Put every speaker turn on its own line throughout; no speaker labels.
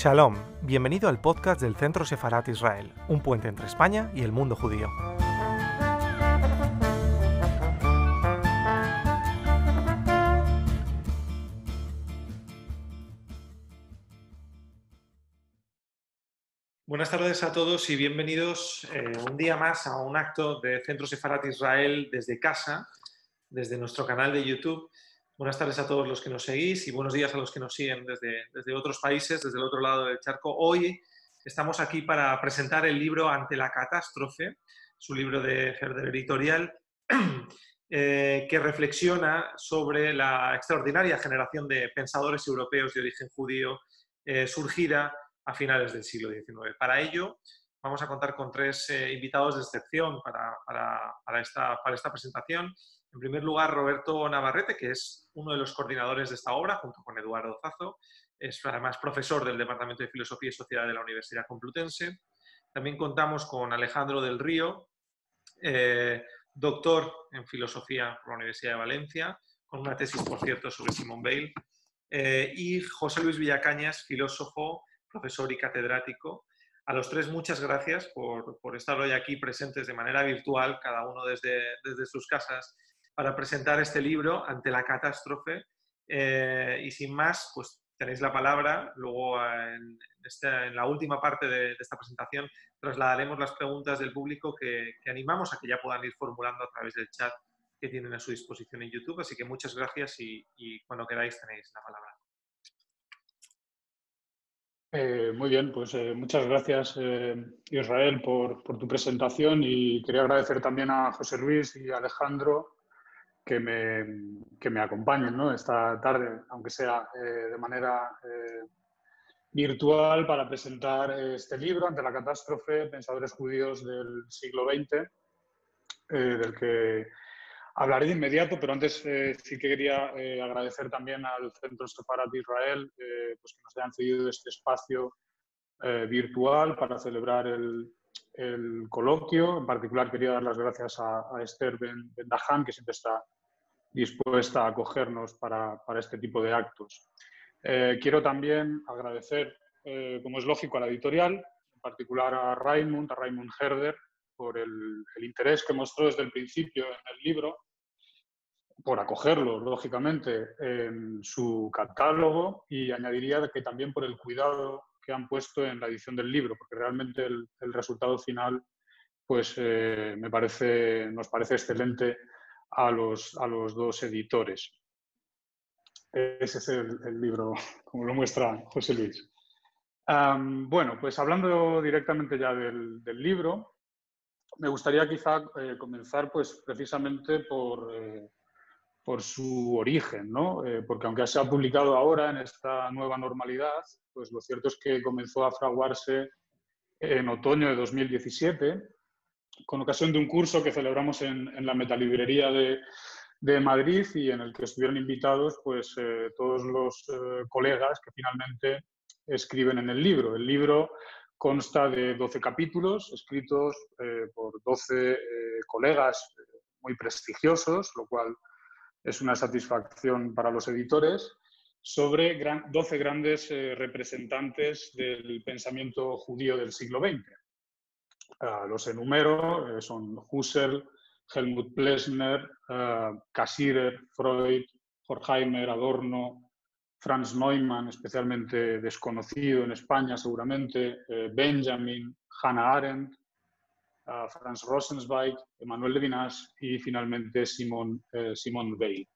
Shalom, bienvenido al podcast del Centro Sefarat Israel, un puente entre España y el mundo judío. Buenas tardes a todos y bienvenidos eh, un día más a un acto de Centro Sefarat Israel desde casa, desde nuestro canal de YouTube. Buenas tardes a todos los que nos seguís y buenos días a los que nos siguen desde, desde otros países, desde el otro lado del charco. Hoy estamos aquí para presentar el libro Ante la catástrofe, su libro de Herder Editorial, eh, que reflexiona sobre la extraordinaria generación de pensadores europeos de origen judío eh, surgida a finales del siglo XIX. Para ello, vamos a contar con tres eh, invitados de excepción para, para, para, esta, para esta presentación. En primer lugar, Roberto Navarrete, que es uno de los coordinadores de esta obra, junto con Eduardo Zazo. Es además profesor del Departamento de Filosofía y Sociedad de la Universidad Complutense. También contamos con Alejandro del Río, eh, doctor en Filosofía por la Universidad de Valencia, con una tesis, por cierto, sobre Simón Bale. Eh, y José Luis Villacañas, filósofo, profesor y catedrático. A los tres, muchas gracias por, por, estar hoy aquí presentes de manera virtual, cada uno desde, desde sus casas, para presentar este libro ante la catástrofe. Eh, y sin más, pues tenéis la palabra. Luego, en, esta, en la última parte de, esta presentación, trasladaremos las preguntas del público que, que, animamos a que ya puedan ir formulando a través del chat que tienen a su disposición en YouTube. Así que muchas gracias y, cuando queráis tenéis la palabra.
Eh, muy bien, pues eh, muchas gracias eh, Israel por, tu presentación y quería agradecer también a José Luis y Alejandro que me, que me acompañen esta tarde, aunque sea eh, de manera eh, virtual, para presentar este libro ante la catástrofe, Pensadores Judíos del siglo XX, eh, del que hablaré de inmediato, pero antes sí que quería agradecer también al Centro Sefarat de Israel pues que nos hayan cedido este espacio virtual para celebrar el, el coloquio. En particular quería dar las gracias a, Esther Ben, ben que siempre está dispuesta a acogernos para, para este tipo de actos. Eh, quiero también agradecer, eh, como es lógico, a la editorial, en particular a Raimund, a Raimund Herder, por el, el, interés que mostró desde el principio en el libro, por acogerlo, lógicamente, en su catálogo y añadiría que también por el cuidado que han puesto en la edición del libro, porque realmente el, el resultado final pues, eh, me parece, nos parece excelente a los, a los dos editores. Ese es el, libro, como lo muestra José Luis. Bueno, pues hablando directamente ya del, del libro, me gustaría quizá eh, comenzar pues precisamente por, eh, por su origen, ¿no? Eh, porque aunque se ha publicado ahora en esta nueva normalidad, pues lo cierto es que comenzó a fraguarse en otoño de 2017 con ocasión de un curso que celebramos en, la metalibrería de, de, Madrid y en el que estuvieron invitados pues, eh, todos los eh, colegas que finalmente escriben en el libro. El libro consta de 12 capítulos escritos eh, por 12 colegas muy prestigiosos, lo cual es una satisfacción para los editores, sobre gran, 12 grandes representantes del pensamiento judío del siglo XX. Uh, los enumero, eh, son Husserl, Helmut Plessner, uh, Cassirer, Freud, Horkheimer, Adorno, Franz Neumann, especialmente desconocido en España seguramente, eh, Benjamin, Hannah Arendt, Franz Rosenzweig, Emmanuel Levinas y finalmente Simon, eh, Simon Weil.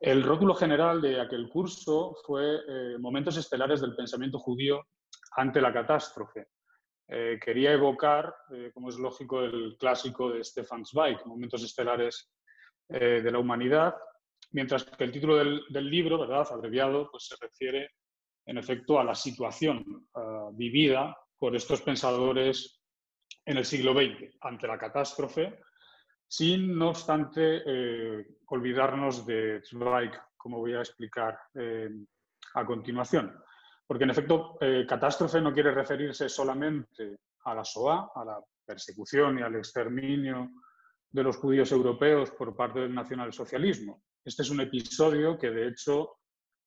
El rótulo general de aquel curso fue eh, Momentos estelares del pensamiento judío ante la catástrofe, eh, quería evocar, eh, como es lógico, el clásico de Stefan Zweig, Momentos Estelares eh, de la Humanidad, mientras que el título del, libro, ¿verdad?, abreviado, pues se refiere, en efecto, a la situación uh, vivida por estos pensadores en el siglo XX, ante la catástrofe, sin, no obstante, eh, olvidarnos de Zweig, como voy a explicar a continuación. Porque en efecto, eh, catástrofe no quiere referirse solamente a la SOA, a la persecución y al exterminio de los judíos europeos por parte del nacionalsocialismo. Este es un episodio que de hecho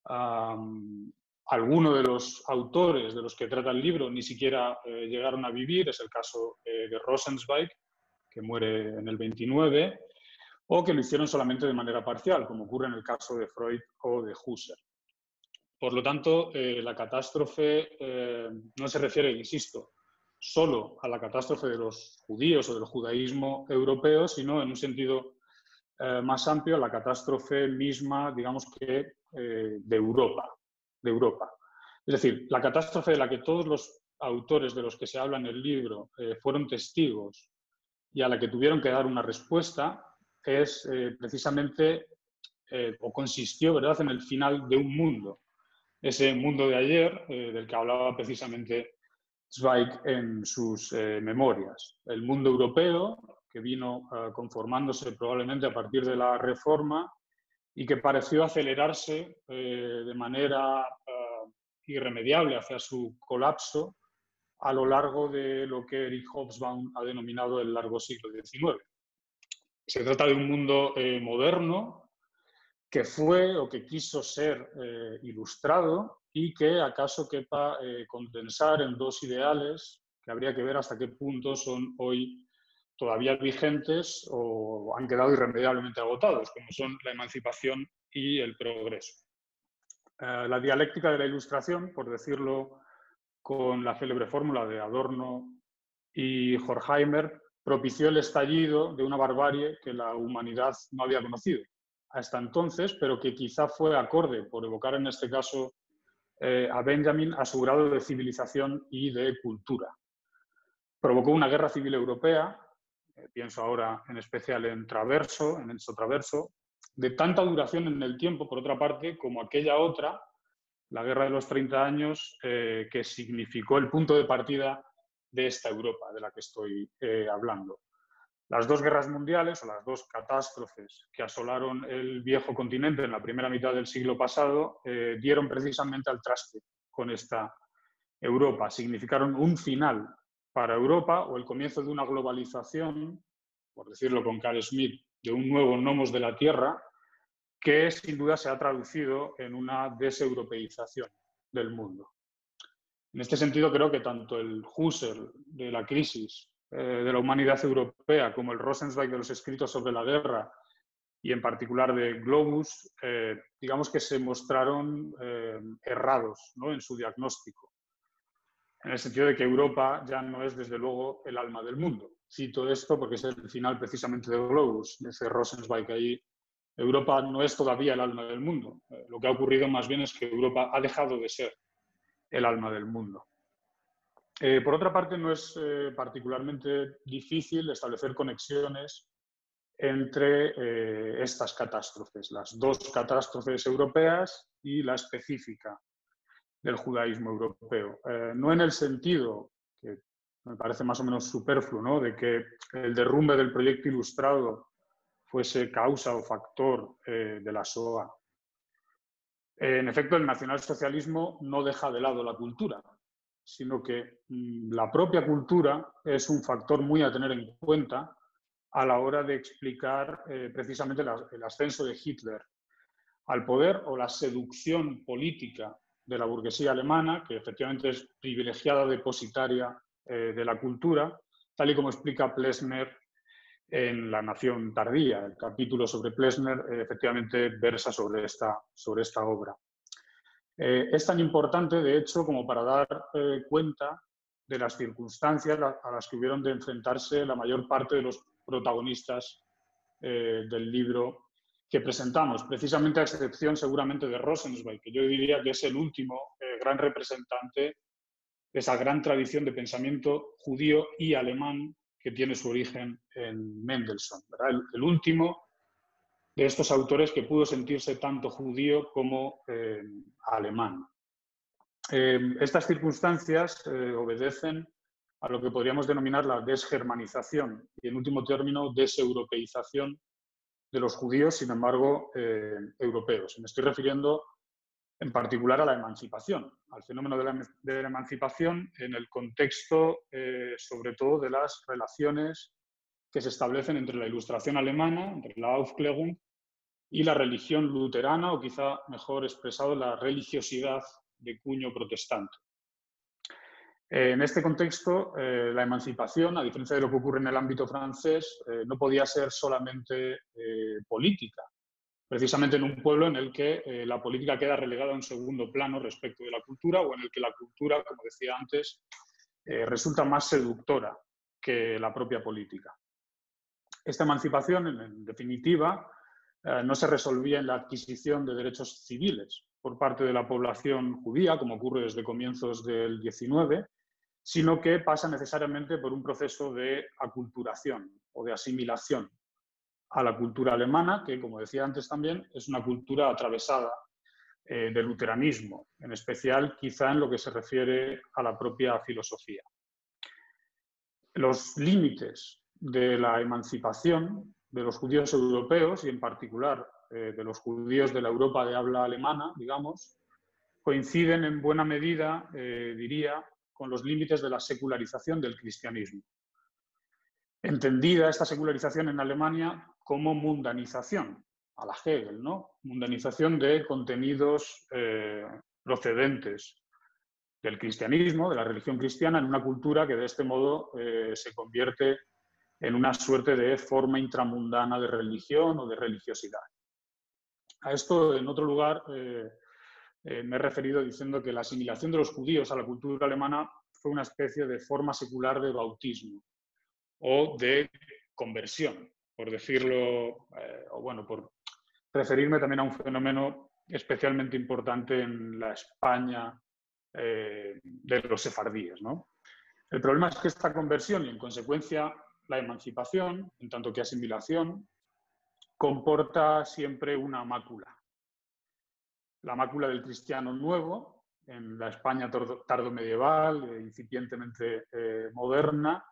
um, algunos de los autores de los que trata el libro ni siquiera eh, llegaron a vivir, es el caso eh, de Rosenzweig, que muere en el 29, o que lo hicieron solamente de manera parcial, como ocurre en el caso de Freud o de Husserl. Por lo tanto, eh, la catástrofe no se refiere, insisto, solo a la catástrofe de los judíos o del judaísmo europeo, sino en un sentido más amplio a la catástrofe misma, digamos que, de Europa, de Europa. Es decir, la catástrofe de la que todos los autores de los que se habla en el libro eh, fueron testigos y a la que tuvieron que dar una respuesta es eh, precisamente eh, o consistió ¿verdad? en el final de un mundo. Ese mundo de ayer del que hablaba precisamente Zweig en sus memorias. El mundo europeo que vino conformándose probablemente a partir de la reforma y que pareció acelerarse eh, de manera eh, irremediable hacia su colapso a lo largo de lo que Eric Hobsbawm ha denominado el largo siglo XIX. Se trata de un mundo eh, moderno que fue o que quiso ser ilustrado y que acaso quepa condensar en dos ideales que habría que ver hasta qué punto son hoy todavía vigentes o han quedado irremediablemente agotados, como son la emancipación y el progreso. Eh, la dialéctica de la ilustración, por decirlo con la célebre fórmula de Adorno y Horkheimer, propició el estallido de una barbarie que la humanidad no había conocido hasta entonces, pero que quizá fue acorde, por evocar en este caso eh, a Benjamin, a su grado de civilización y de cultura. Provocó una guerra civil europea eh, pienso ahora en especial en Traverso, en Enzo Traverso, de tanta duración en el tiempo, por otra parte, como aquella otra, la Guerra de los 30 años, eh, que significó el punto de partida de esta Europa de la que estoy hablando. Las dos guerras mundiales o las dos catástrofes que asolaron el viejo continente en la primera mitad del siglo pasado dieron precisamente al traste con esta Europa, significaron un final para Europa o el comienzo de una globalización, por decirlo con Carl Smith, de un nuevo nomos de la Tierra, que sin duda se ha traducido en una deseuropeización del mundo. En este sentido, creo que tanto el Husserl de la crisis eh, de la humanidad europea como el Rosenzweig de los escritos sobre la guerra y en particular de Globus, eh, digamos que se mostraron eh, errados en su diagnóstico en el sentido de que Europa ya no es, desde luego, el alma del mundo. Cito esto porque es el final precisamente de Globus, ese Rosenzweig ahí. Europa no es todavía el alma del mundo. Lo que ha ocurrido más bien es que Europa ha dejado de ser el alma del mundo. Eh, por otra parte, no es eh, particularmente difícil establecer conexiones entre estas catástrofes, las dos catástrofes europeas y la específica del judaísmo europeo. Eh, no en el sentido, que me parece más o menos superfluo, ¿no? de que el derrumbe del proyecto ilustrado fuese causa o factor eh, de la SOA. en efecto, el nacionalsocialismo no deja de lado la cultura, sino que mm, la propia cultura es un factor muy a tener en cuenta a la hora de explicar eh, precisamente el ascenso de Hitler al poder o la seducción política de la burguesía alemana, que efectivamente es privilegiada depositaria eh, de la cultura, tal y como explica Plessner en La Nación Tardía. El capítulo sobre Plessner eh, efectivamente versa sobre esta, sobre esta obra. Eh, es tan importante, de hecho, como para dar cuenta de las circunstancias a las que hubieron de enfrentarse la mayor parte de los protagonistas del libro que presentamos, precisamente a excepción seguramente de Rosenzweig, que yo diría que es el último eh, gran representante de esa gran tradición de pensamiento judío y alemán que tiene su origen en Mendelssohn, el, último de estos autores que pudo sentirse tanto judío como eh, alemán. Eh, estas circunstancias obedecen a lo que podríamos denominar la desgermanización y, en último término, deseuropeización de los judíos, sin embargo, eh, europeos. Me estoy refiriendo en particular a la emancipación, al fenómeno de la, emancipación en el contexto, eh, sobre todo, de las relaciones que se establecen entre la ilustración alemana, entre la Aufklärung, y la religión luterana, o quizá mejor expresado, la religiosidad de cuño protestante. En este contexto, eh, la emancipación, a diferencia de lo que ocurre en el ámbito francés, eh, no podía ser solamente eh, política, precisamente en un pueblo en el que la política queda relegada a un segundo plano respecto de la cultura o en el que la cultura, como decía antes, resulta más seductora que la propia política. Esta emancipación, en definitiva, no se resolvía en la adquisición de derechos civiles por parte de la población judía, como ocurre desde comienzos del XIX, sino que pasa necesariamente por un proceso de aculturación o de asimilación a la cultura alemana, que, como decía antes también, es una cultura atravesada eh, del luteranismo, en especial quizá en lo que se refiere a la propia filosofía. Los límites de la emancipación de los judíos europeos y en particular eh, de los judíos de la Europa de habla alemana, digamos, coinciden en buena medida, eh, diría, con los límites de la secularización del cristianismo. Entendida esta secularización en Alemania como mundanización, a la Hegel, ¿no? Mundanización de contenidos eh, procedentes del cristianismo, de la religión cristiana, en una cultura que de este modo se convierte en una suerte de forma intramundana de religión o de religiosidad. A esto, en otro lugar, eh, eh, me he referido diciendo que la asimilación de los judíos a la cultura alemana fue una especie de forma secular de bautismo o de conversión, por decirlo, eh, o bueno, por referirme también a un fenómeno especialmente importante en la España de los sefardíes. El problema es que esta conversión y en consecuencia la emancipación, en tanto que asimilación, comporta siempre una mácula la mácula del cristiano nuevo, en la España tardo medieval, eh, incipientemente eh, moderna,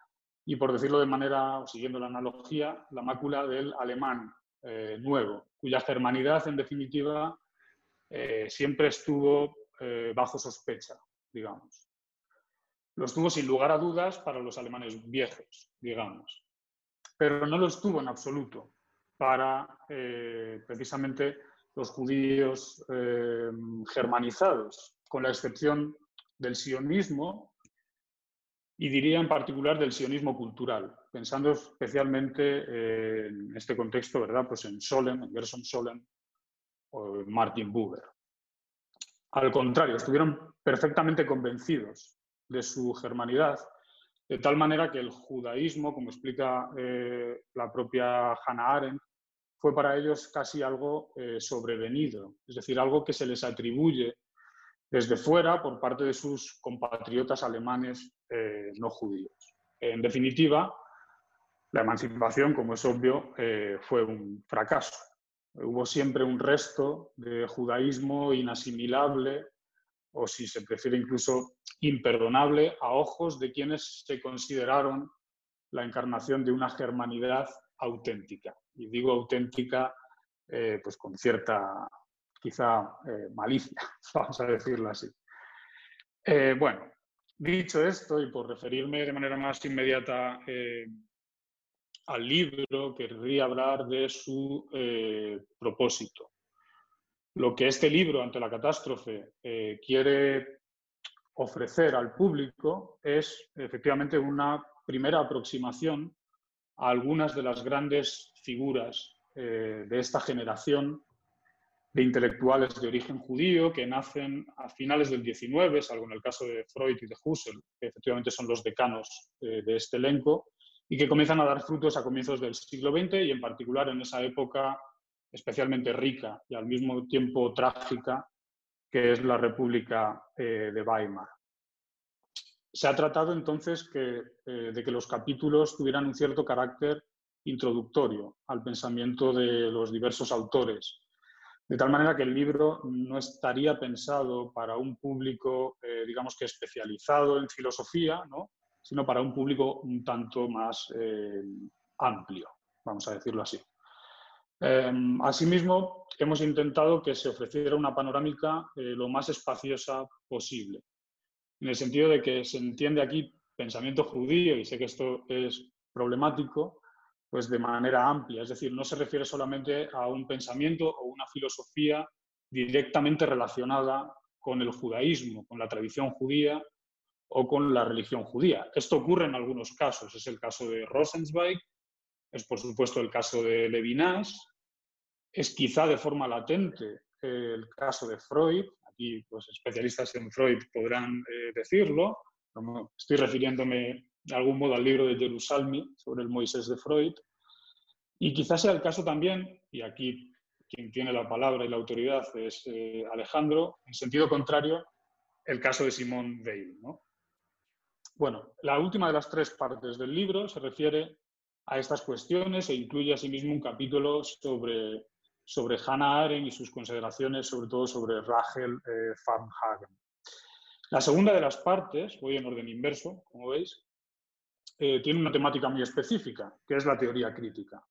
y por decirlo de manera, siguiendo la analogía, la mácula del alemán eh, nuevo, cuya germanidad, en definitiva, siempre estuvo bajo sospecha, digamos. Lo estuvo sin lugar a dudas para los alemanes viejos, digamos, pero no lo estuvo en absoluto para precisamente los judíos eh, germanizados, con la excepción del sionismo y diría en particular del sionismo cultural, pensando especialmente en este contexto, ¿verdad? Pues en Solem, en Gerson Solem o Martin Buber. Al contrario, estuvieron perfectamente convencidos de su germanidad, de tal manera que el judaísmo, como explica eh, la propia Hannah Arendt, fue para ellos casi algo eh, sobrevenido, es decir, algo que se les atribuye desde fuera por parte de sus compatriotas alemanes eh, no judíos. En definitiva, la emancipación, como es obvio, fue un fracaso. Hubo siempre un resto de judaísmo inasimilable o, si se prefiere, incluso imperdonable a ojos de quienes se consideraron la encarnación de una germanidad auténtica. Y digo auténtica eh, pues con cierta, quizá, eh, malicia, vamos a decirlo así. Eh, bueno, dicho esto, y por referirme de manera más inmediata al libro, querría hablar de su propósito. Lo que este libro, ante la catástrofe, quiere ofrecer al público es efectivamente una primera aproximación a algunas de las grandes figuras eh, de esta generación de intelectuales de origen judío que nacen a finales del XIX, salvo en el caso de Freud y de Husserl, que efectivamente son los decanos eh, de este elenco, y que comienzan a dar frutos a comienzos del siglo XX y en particular en esa época especialmente rica y al mismo tiempo trágica que es la República eh, de Weimar. Se ha tratado entonces eh, de que los capítulos tuvieran un cierto carácter introductorio al pensamiento de los diversos autores, de tal manera que el libro no estaría pensado para un público, eh, digamos que especializado en filosofía, sino para un público un tanto más amplio, vamos a decirlo así. Em, asimismo, hemos intentado que se ofreciera una panorámica lo más espaciosa posible, en el sentido de que se entiende aquí pensamiento judío, y sé que esto es problemático, pues de manera amplia. Es decir, no se refiere solamente a un pensamiento o una filosofía directamente relacionada con el judaísmo, con la tradición judía o con la religión judía. Esto ocurre en algunos casos. Es el caso de Rosenzweig, es por supuesto el caso de Levinas, es quizá de forma latente el caso de Freud. Aquí pues, especialistas en Freud podrán eh, decirlo. Estoy refiriéndome de algún modo al libro de Jerusalmi sobre el Moisés de Freud. Y quizás sea el caso también, y aquí quien tiene la palabra y la autoridad es eh, Alejandro, en sentido contrario, el caso de Simón Weil. Bueno, la última de las tres partes del libro se refiere a estas cuestiones e incluye asimismo un capítulo sobre, sobre Hannah Arendt y sus consideraciones, sobre todo sobre Rachel eh, Farnhagen. La segunda de las partes, voy en orden inverso, como veis, eh, tiene una temática muy específica, que es la teoría crítica,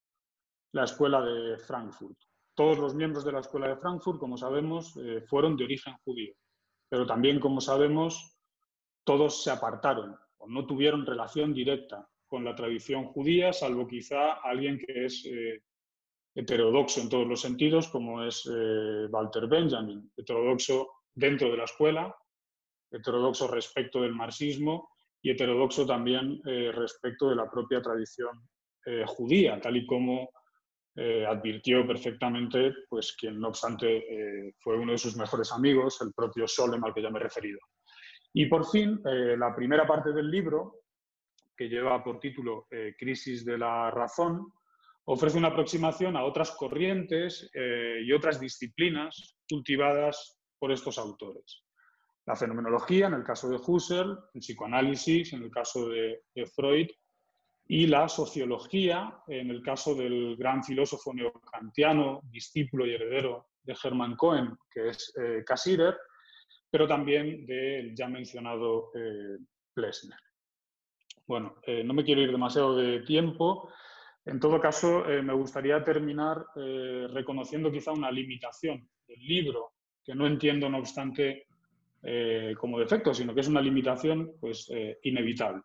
la escuela de Frankfurt. Todos los miembros de la escuela de Frankfurt, como sabemos, eh, fueron de origen judío, pero también, como sabemos, todos se apartaron o no tuvieron relación directa con la tradición judía, salvo quizá alguien que es eh, heterodoxo en todos los sentidos, como es Walter Benjamin, heterodoxo dentro de la escuela, heterodoxo respecto del marxismo y heterodoxo también eh, respecto de la propia tradición eh, judía, tal y como eh, advirtió perfectamente pues, quien, no obstante, fue uno de sus mejores amigos, el propio Solem al que ya me he referido. Y por fin, la primera parte del libro, que lleva por título Crisis de la Razón, ofrece una aproximación a otras corrientes y otras disciplinas cultivadas por estos autores la fenomenología, en el caso de Husserl, el psicoanálisis, en el caso de, Freud, y la sociología, en el caso del gran filósofo neocantiano, discípulo y heredero de Hermann Cohen, que es eh, pero también del ya mencionado eh. Bueno, eh, no me quiero ir demasiado de tiempo. En todo caso, me gustaría terminar reconociendo quizá una limitación del libro, que no entiendo, no obstante, eh, como defecto, sino que es una limitación pues, eh, inevitable.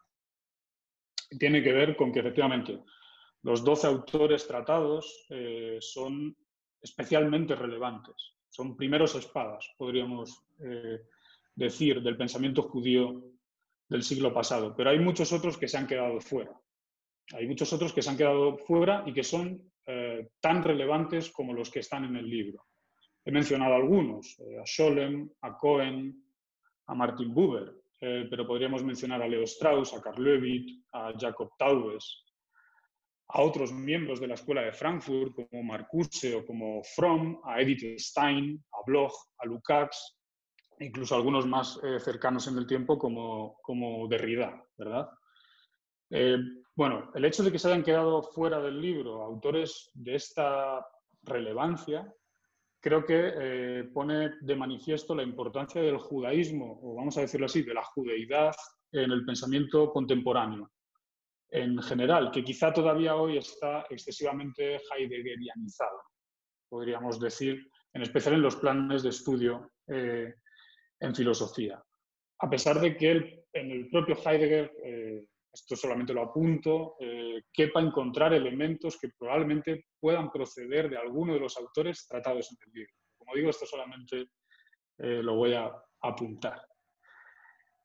Tiene que ver con que efectivamente los 12 autores tratados eh, son especialmente relevantes, son primeros espadas, podríamos decir, del pensamiento judío del siglo pasado, pero hay muchos otros que se han quedado fuera. Hay muchos otros que se han quedado fuera y que son tan relevantes como los que están en el libro. He mencionado algunos, a Scholem, a Cohen, a Martin Buber, eh, pero podríamos mencionar a Leo Strauss, a Karl Levitt, a Jacob Taubes, a otros miembros de la Escuela de Frankfurt como Marcuse o como Fromm, a Edith Stein, a Bloch, a Lukács, incluso algunos más eh, cercanos en el tiempo como, como Derrida, ¿verdad? Bueno, el hecho de que se hayan quedado fuera del libro autores de esta relevancia creo que eh, pone de manifiesto la importancia del judaísmo, o vamos a decirlo así, de la judeidad en el pensamiento contemporáneo en general, que quizá todavía hoy está excesivamente heideggerianizado, podríamos decir, en especial en los planes de estudio eh, en filosofía. A pesar de que en el propio Heidegger eh, esto solamente lo apunto, eh, quepa encontrar elementos que probablemente puedan proceder de alguno de los autores tratados en el libro. Como digo, esto solamente eh, lo voy a apuntar.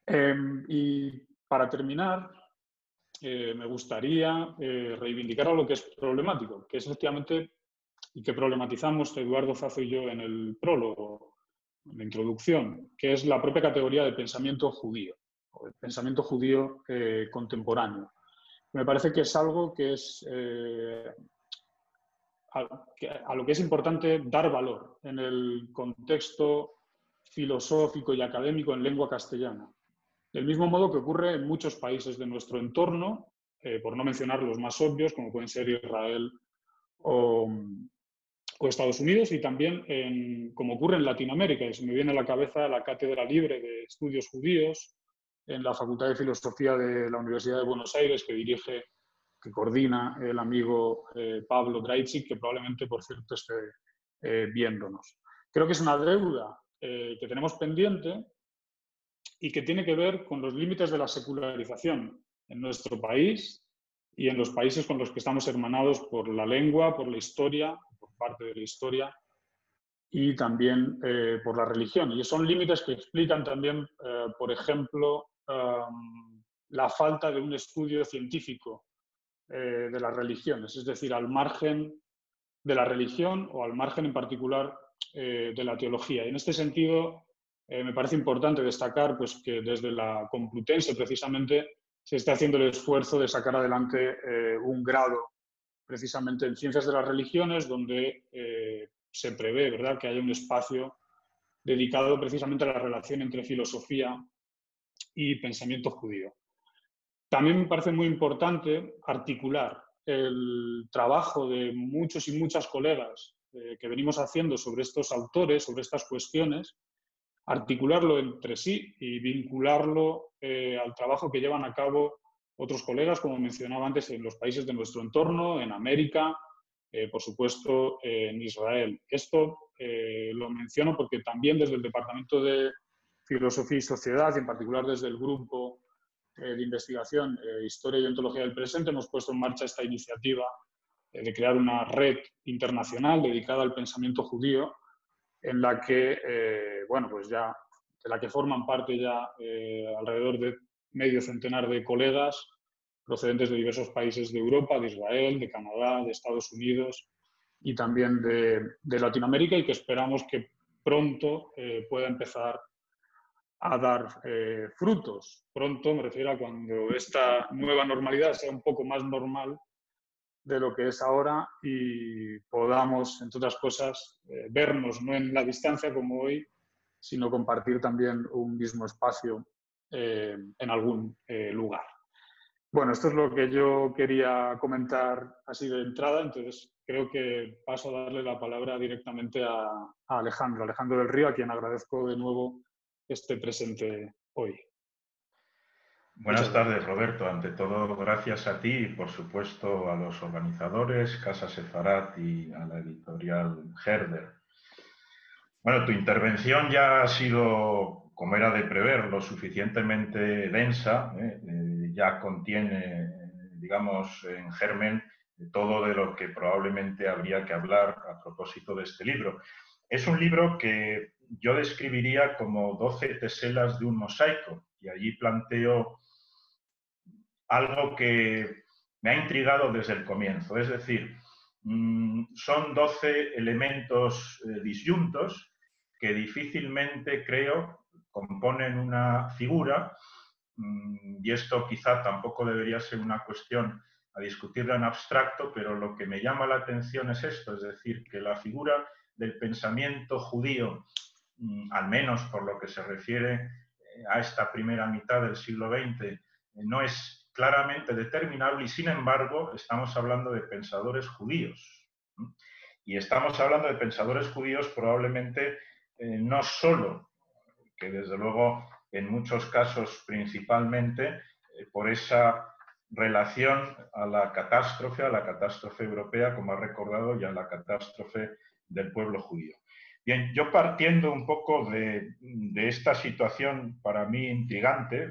Em, y para terminar, eh, me gustaría reivindicar algo que es problemático, que es efectivamente, y que problematizamos Eduardo Fazo y yo en el prólogo, en la introducción, que es la propia categoría de pensamiento judío el pensamiento judío eh, contemporáneo. Me parece que es algo que es eh, a, lo que es importante dar valor en el contexto filosófico y académico en lengua castellana. Del mismo modo que ocurre en muchos países de nuestro entorno, eh, por no mencionar los más obvios, como pueden ser Israel o, Estados Unidos, y también como ocurre en Latinoamérica. Y se me viene a la cabeza la Cátedra Libre de Estudios Judíos, en la Facultad de Filosofía de la Universidad de Buenos Aires, que dirige, que coordina el amigo eh, Pablo Draitzik, que probablemente, por cierto, esté eh, viéndonos. Creo que es una deuda eh, que tenemos pendiente y que tiene que ver con los límites de la secularización en nuestro país y en los países con los que estamos hermanados por la lengua, por la historia, por parte de la historia y también eh, por la religión. Y son límites que explican también, eh, por ejemplo, la falta de un estudio científico eh, de las religiones, es decir, al margen de la religión o al margen en particular de la teología. Y en este sentido, me parece importante destacar pues, que desde la Complutense precisamente se está haciendo el esfuerzo de sacar adelante un grado precisamente en ciencias de las religiones, donde se prevé ¿verdad? que haya un espacio dedicado precisamente a la relación entre filosofía y pensamiento judío. También me parece muy importante articular el trabajo de muchos y muchas colegas eh, que venimos haciendo sobre estos autores, sobre estas cuestiones, articularlo entre sí y vincularlo eh, al trabajo que llevan a cabo otros colegas, como mencionaba antes, en los países de nuestro entorno, en América, eh, por supuesto, en Israel. Esto eh, lo menciono porque también desde el Departamento de Filosofía y Sociedad, y en particular desde el Grupo eh, de Investigación Historia y Ontología del Presente, hemos puesto en marcha esta iniciativa de crear una red internacional dedicada al pensamiento judío, en la que, bueno, pues ya, de la que forman parte ya alrededor de medio centenar de colegas procedentes de diversos países de Europa, de Israel, de Canadá, de Estados Unidos y también de, Latinoamérica y que esperamos que pronto eh, pueda empezar a dar eh, frutos. Pronto me refiero a cuando esta nueva normalidad sea un poco más normal de lo que es ahora y podamos, entre otras cosas, eh, vernos no en la distancia como hoy, sino compartir también un mismo espacio en algún lugar. Bueno, esto es lo que yo quería comentar así de entrada, entonces creo que paso a darle la palabra directamente a, Alejandro, Alejandro del Río, a quien agradezco de nuevo este presente hoy.
Buenas tardes, Roberto. Ante todo, gracias a ti y, por supuesto, a los organizadores, Casa Sefarat y a la editorial Herder. Bueno, tu intervención ya ha sido, como era de prever, lo suficientemente densa. ¿eh? ya contiene, digamos, en germen todo de lo que probablemente habría que hablar a propósito de este libro. Es un libro que yo describiría como 12 teselas de un mosaico y allí planteo algo que me ha intrigado desde el comienzo. Es decir, mm, son 12 elementos eh, disyuntos que difícilmente, creo, componen una figura Mm, y esto quizá tampoco debería ser una cuestión a discutirla en abstracto, pero lo que me llama la atención es esto, es decir, que la figura del pensamiento judío, al menos por lo que se refiere eh, a esta primera mitad del siglo XX, eh, no es claramente determinable y sin embargo estamos hablando de pensadores judíos. Y estamos hablando de pensadores judíos probablemente eh, no solo, que desde luego en muchos casos principalmente por esa relación a la catástrofe, a la catástrofe europea, como ha recordado, y a la catástrofe del pueblo judío. Bien, yo partiendo un poco de, esta situación para mí intrigante,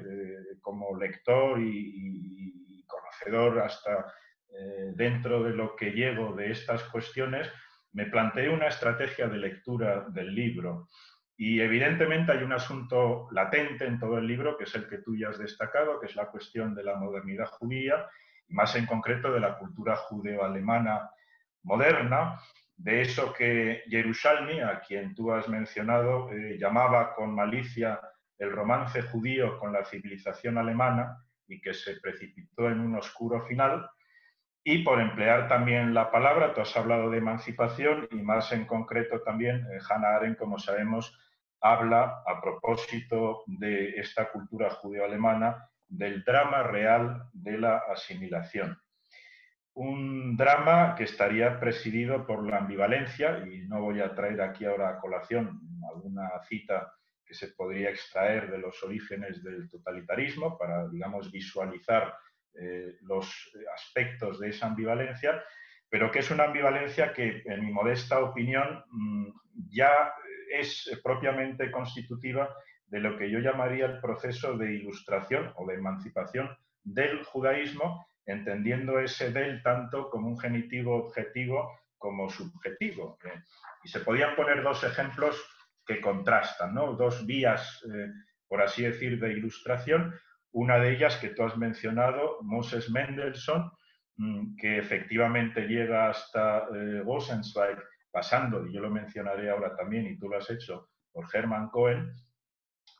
como lector y, conocedor hasta eh, dentro de lo que llego de estas cuestiones, me planteé una estrategia de lectura del libro. Y evidentemente hay un asunto latente en todo el libro, que es el que tú ya has destacado, que es la cuestión de la modernidad judía, más en concreto de la cultura judeo-alemana moderna, de eso que Jerusalmi, a quien tú has mencionado, eh, llamaba con malicia el romance judío con la civilización alemana y que se precipitó en un oscuro final. Y por emplear también la palabra, tú has hablado de emancipación y más en concreto también eh, Hannah Arendt, como sabemos, habla a propósito de esta cultura judeo-alemana del drama real de la asimilación. Un drama que estaría presidido por la ambivalencia, y no voy a traer aquí ahora a colación alguna cita que se podría extraer de los orígenes del totalitarismo para, digamos, visualizar eh, los aspectos de esa ambivalencia, pero que es una ambivalencia que, en mi modesta opinión, mm, ya es propiamente constitutiva de lo que yo llamaría el proceso de ilustración o de emancipación del judaísmo, entendiendo ese del tanto como un genitivo objetivo como subjetivo. y se podían poner dos ejemplos que contrastan, ¿no? dos vías, por así decir, de ilustración. Una de ellas que tú has mencionado, Moses Mendelssohn, mm, que efectivamente llega hasta Rosenzweig, pasando, y yo lo mencionaré ahora también, y tú lo has hecho, por Hermann Cohen,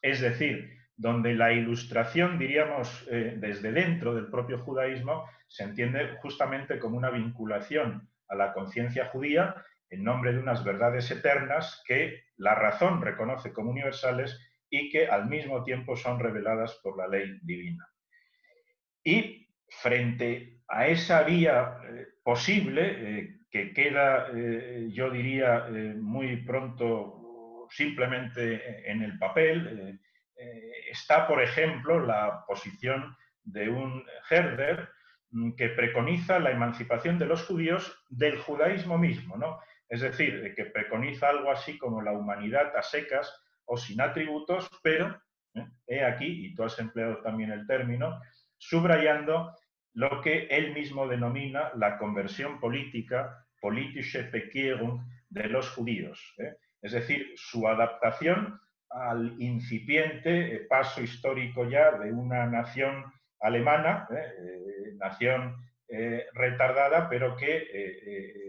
es decir, donde la ilustración, diríamos, eh, desde dentro del propio judaísmo, se entiende justamente como una vinculación a la conciencia judía en nombre de unas verdades eternas que la razón reconoce como universales y que al mismo tiempo son reveladas por la ley divina. Y frente a esa vía eh, posible, eh, que queda, yo diría, muy pronto simplemente en el papel, eh, está, por ejemplo, la posición de un Herder mm, que preconiza la emancipación de los judíos del judaísmo mismo, ¿no? Es decir, que preconiza algo así como la humanidad a secas o sin atributos, pero, ¿eh? he aquí, y tú has empleado también el término, subrayando lo que él mismo denomina la conversión política, politische Bekehrung de los judíos. ¿eh? Es decir, su adaptación al incipiente eh, paso histórico ya de una nación alemana, eh, eh, nación retardada, pero que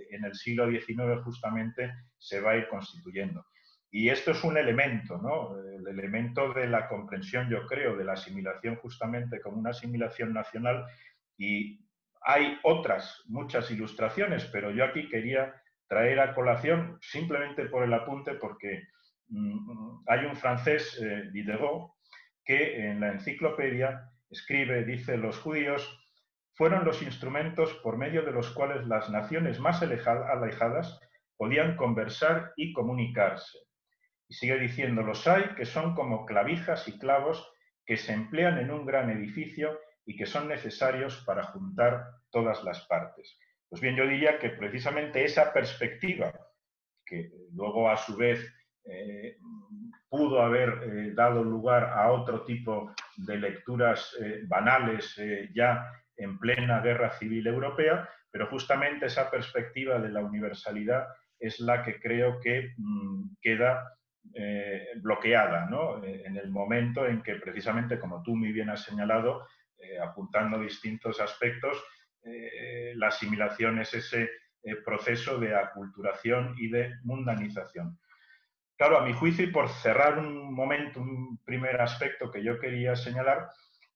en el siglo XIX justamente se va a ir constituyendo. Y esto es un elemento, ¿no? El elemento de la comprensión, yo creo, de la asimilación justamente como una asimilación nacional. Y hay otras muchas ilustraciones, pero yo aquí quería traer a colación simplemente por el apunte, porque hay un francés, eh, Diderot, que en la enciclopedia escribe, dice, los judíos fueron los instrumentos por medio de los cuales las naciones más alejadas podían conversar y comunicarse. Y sigue diciendo, los hay que son como clavijas y clavos que se emplean en un gran edificio y que son necesarios para juntar todas las partes. Pues bien, yo diría que precisamente esa perspectiva, que luego a su vez eh, pudo haber eh, dado lugar a otro tipo de lecturas eh, banales ya en plena guerra civil europea, pero justamente esa perspectiva de la universalidad es la que creo que mm, queda bloqueada en el momento en que precisamente, como tú muy bien has señalado, apuntando distintos aspectos, la asimilación es ese proceso de aculturación y de mundanización. Claro, a mi juicio, y por cerrar un momento, un primer aspecto que yo quería señalar,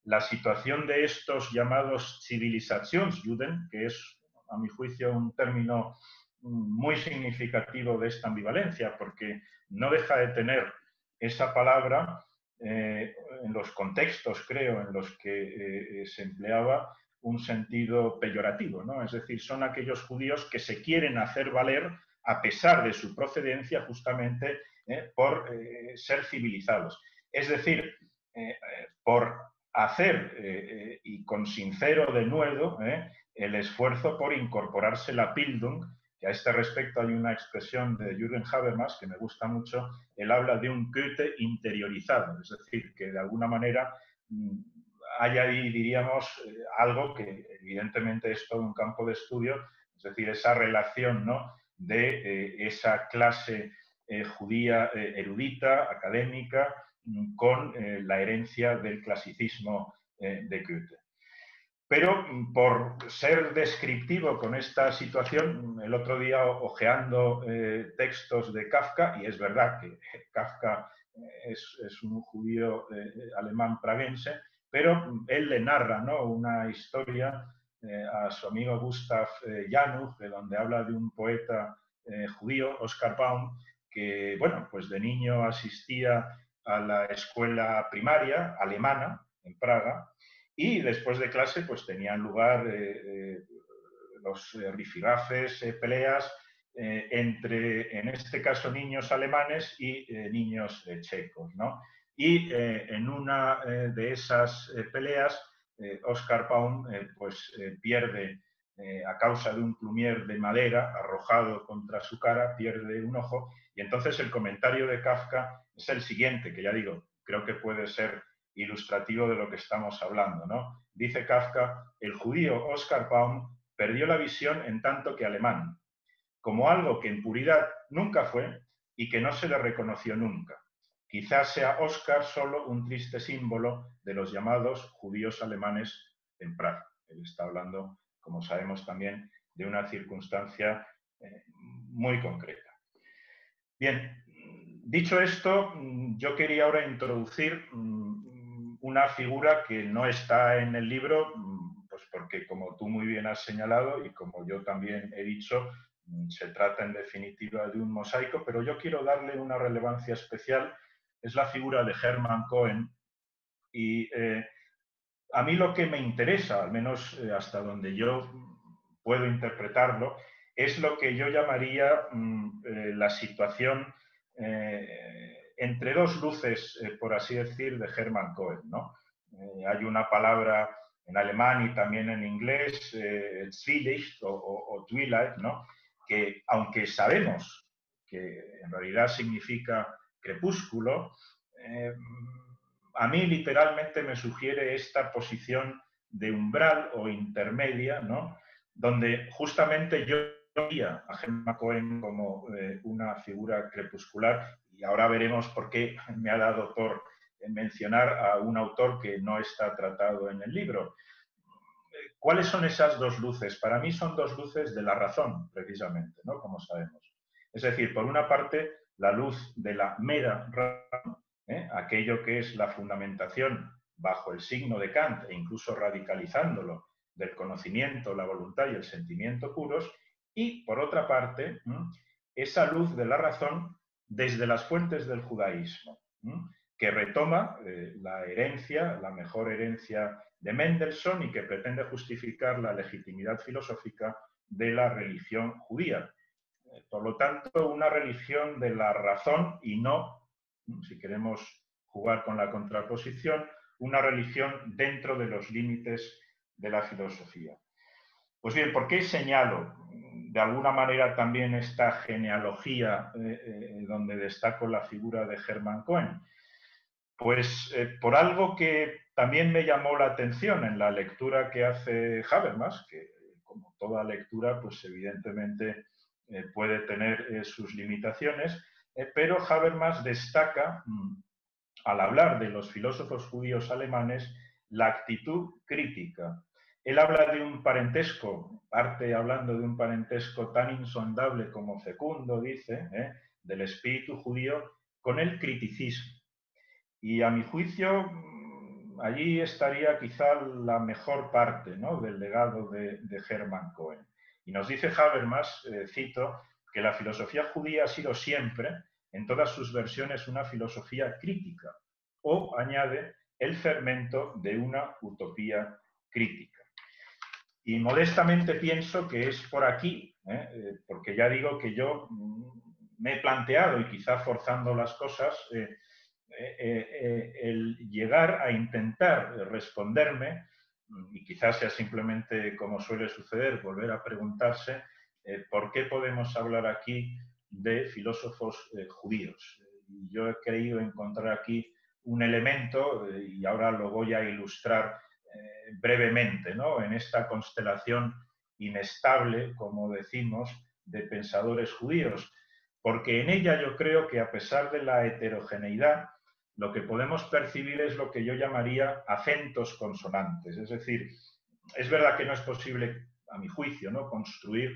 la situación de estos llamados Zivilisationsjuden, que es, a mi juicio, un término muy significativo de esta ambivalencia, porque no deja de tener esa palabra eh, en los contextos, creo, en los que eh, se empleaba un sentido peyorativo, ¿no? Es decir, son aquellos judíos que se quieren hacer valer a pesar de su procedencia, justamente ¿eh? por eh, ser civilizados. Es decir, eh, por hacer, y con sincero denuedo, el esfuerzo por incorporarse la Bildung, que a este respecto hay una expresión de Jürgen Habermas que me gusta mucho, él habla de un Goethe interiorizado, es decir, que de alguna manera mm, hay ahí, diríamos, algo que evidentemente es todo un campo de estudio, es decir, esa relación ¿no? de esa clase eh, judía eh, erudita, académica, mm, con eh, la herencia del clasicismo de Goethe. Pero mm, por ser descriptivo con esta situación, mm, el otro día ojeando textos de Kafka, y es verdad que Kafka es, un judío alemán praguense, pero él le narra ¿no? una historia a su amigo Gustav Janusz, de donde habla de un poeta judío, Oscar Baum, que, bueno, pues de niño asistía a la escuela primaria alemana en Praga y después de clase pues tenían lugar eh, eh, los eh, rifirafes, peleas entre, en este caso, niños alemanes y niños checos, ¿no? Y en una de esas peleas, Oscar Baum pues pierde a causa de un plumier de madera arrojado contra su cara, pierde un ojo y entonces el comentario de Kafka es el siguiente, que ya digo, creo que puede ser ilustrativo de lo que estamos hablando. ¿no? Dice Kafka, el judío Oscar Baum perdió la visión en tanto que alemán. como algo que en puridad nunca fue y que no se le reconoció nunca. Quizás sea Oscar solo un triste símbolo de los llamados judíos alemanes en Praga. Él está hablando, como sabemos también, de una circunstancia eh, muy concreta. Bien, dicho esto, yo quería ahora introducir mm, una figura que no está en el libro, mm, pues porque como tú muy bien has señalado y como yo también he dicho, mm, se trata en definitiva de un mosaico, pero yo quiero darle una relevancia especial, es la figura de Hermann Cohen. Y eh, a mí lo que me interesa, al menos eh, hasta donde yo puedo interpretarlo, es lo que yo llamaría eh, la situación entre dos luces, por así decir, de Hermann Cohen. ¿no? hay una palabra en alemán y también en inglés, eh, o, Twilight, ¿no? que aunque sabemos que en realidad significa crepúsculo, eh, a mí literalmente me sugiere esta posición de umbral o intermedia, ¿no? donde justamente yo a Gemma Cohen como eh, una figura crepuscular y ahora veremos por qué me ha dado por mencionar a un autor que no está tratado en el libro. ¿Cuáles son esas dos luces? Para mí son dos luces de la razón, precisamente, ¿no? Como sabemos. Es decir, por una parte, la luz de la mera razón, ¿eh? aquello que es la fundamentación bajo el signo de Kant e incluso radicalizándolo del conocimiento, la voluntad y el sentimiento puros, y por otra parte, esa luz de la razón desde las fuentes del judaísmo que retoma eh, la herencia, la mejor herencia de Mendelssohn y que pretende justificar la legitimidad filosófica de la religión judía. Eh, por lo tanto, una religión de la razón y no, si queremos jugar con la contraposición, una religión dentro de los límites de la filosofía. Pues bien, ¿por qué señalo de alguna manera también esta genealogía eh, donde destaco la figura de Hermann Cohen? Pues eh, por algo que también me llamó la atención en la lectura que hace Habermas, que como toda lectura, pues evidentemente eh, puede tener eh, sus limitaciones, pero Habermas destaca, mm, al hablar de los filósofos judíos alemanes, la actitud crítica. Él habla de un parentesco, parte hablando de un parentesco tan insondable como fecundo, dice, del espíritu judío, con el criticismo. Y a mi juicio, mm, allí estaría quizá la mejor parte del legado de, Hermann Cohen. Y nos dice Habermas, eh, cito, que la filosofía judía ha sido siempre, en todas sus versiones, una filosofía crítica, o, añade, el fermento de una utopía crítica. Y modestamente pienso que es por aquí, ¿eh? Eh, porque ya digo que yo mm, me he planteado, y quizá forzando las cosas, eh, el llegar a intentar responderme, mm, y quizás sea simplemente como suele suceder, volver a preguntarse por qué podemos hablar aquí de filósofos judíos. yo he querido encontrar aquí un elemento, y ahora lo voy a ilustrar brevemente, ¿no? en esta constelación inestable, como decimos, de pensadores judíos, porque en ella yo creo que a pesar de la heterogeneidad, lo que podemos percibir es lo que yo llamaría acentos consonantes. Es decir, es verdad que no es posible, a mi juicio, ¿no? construir,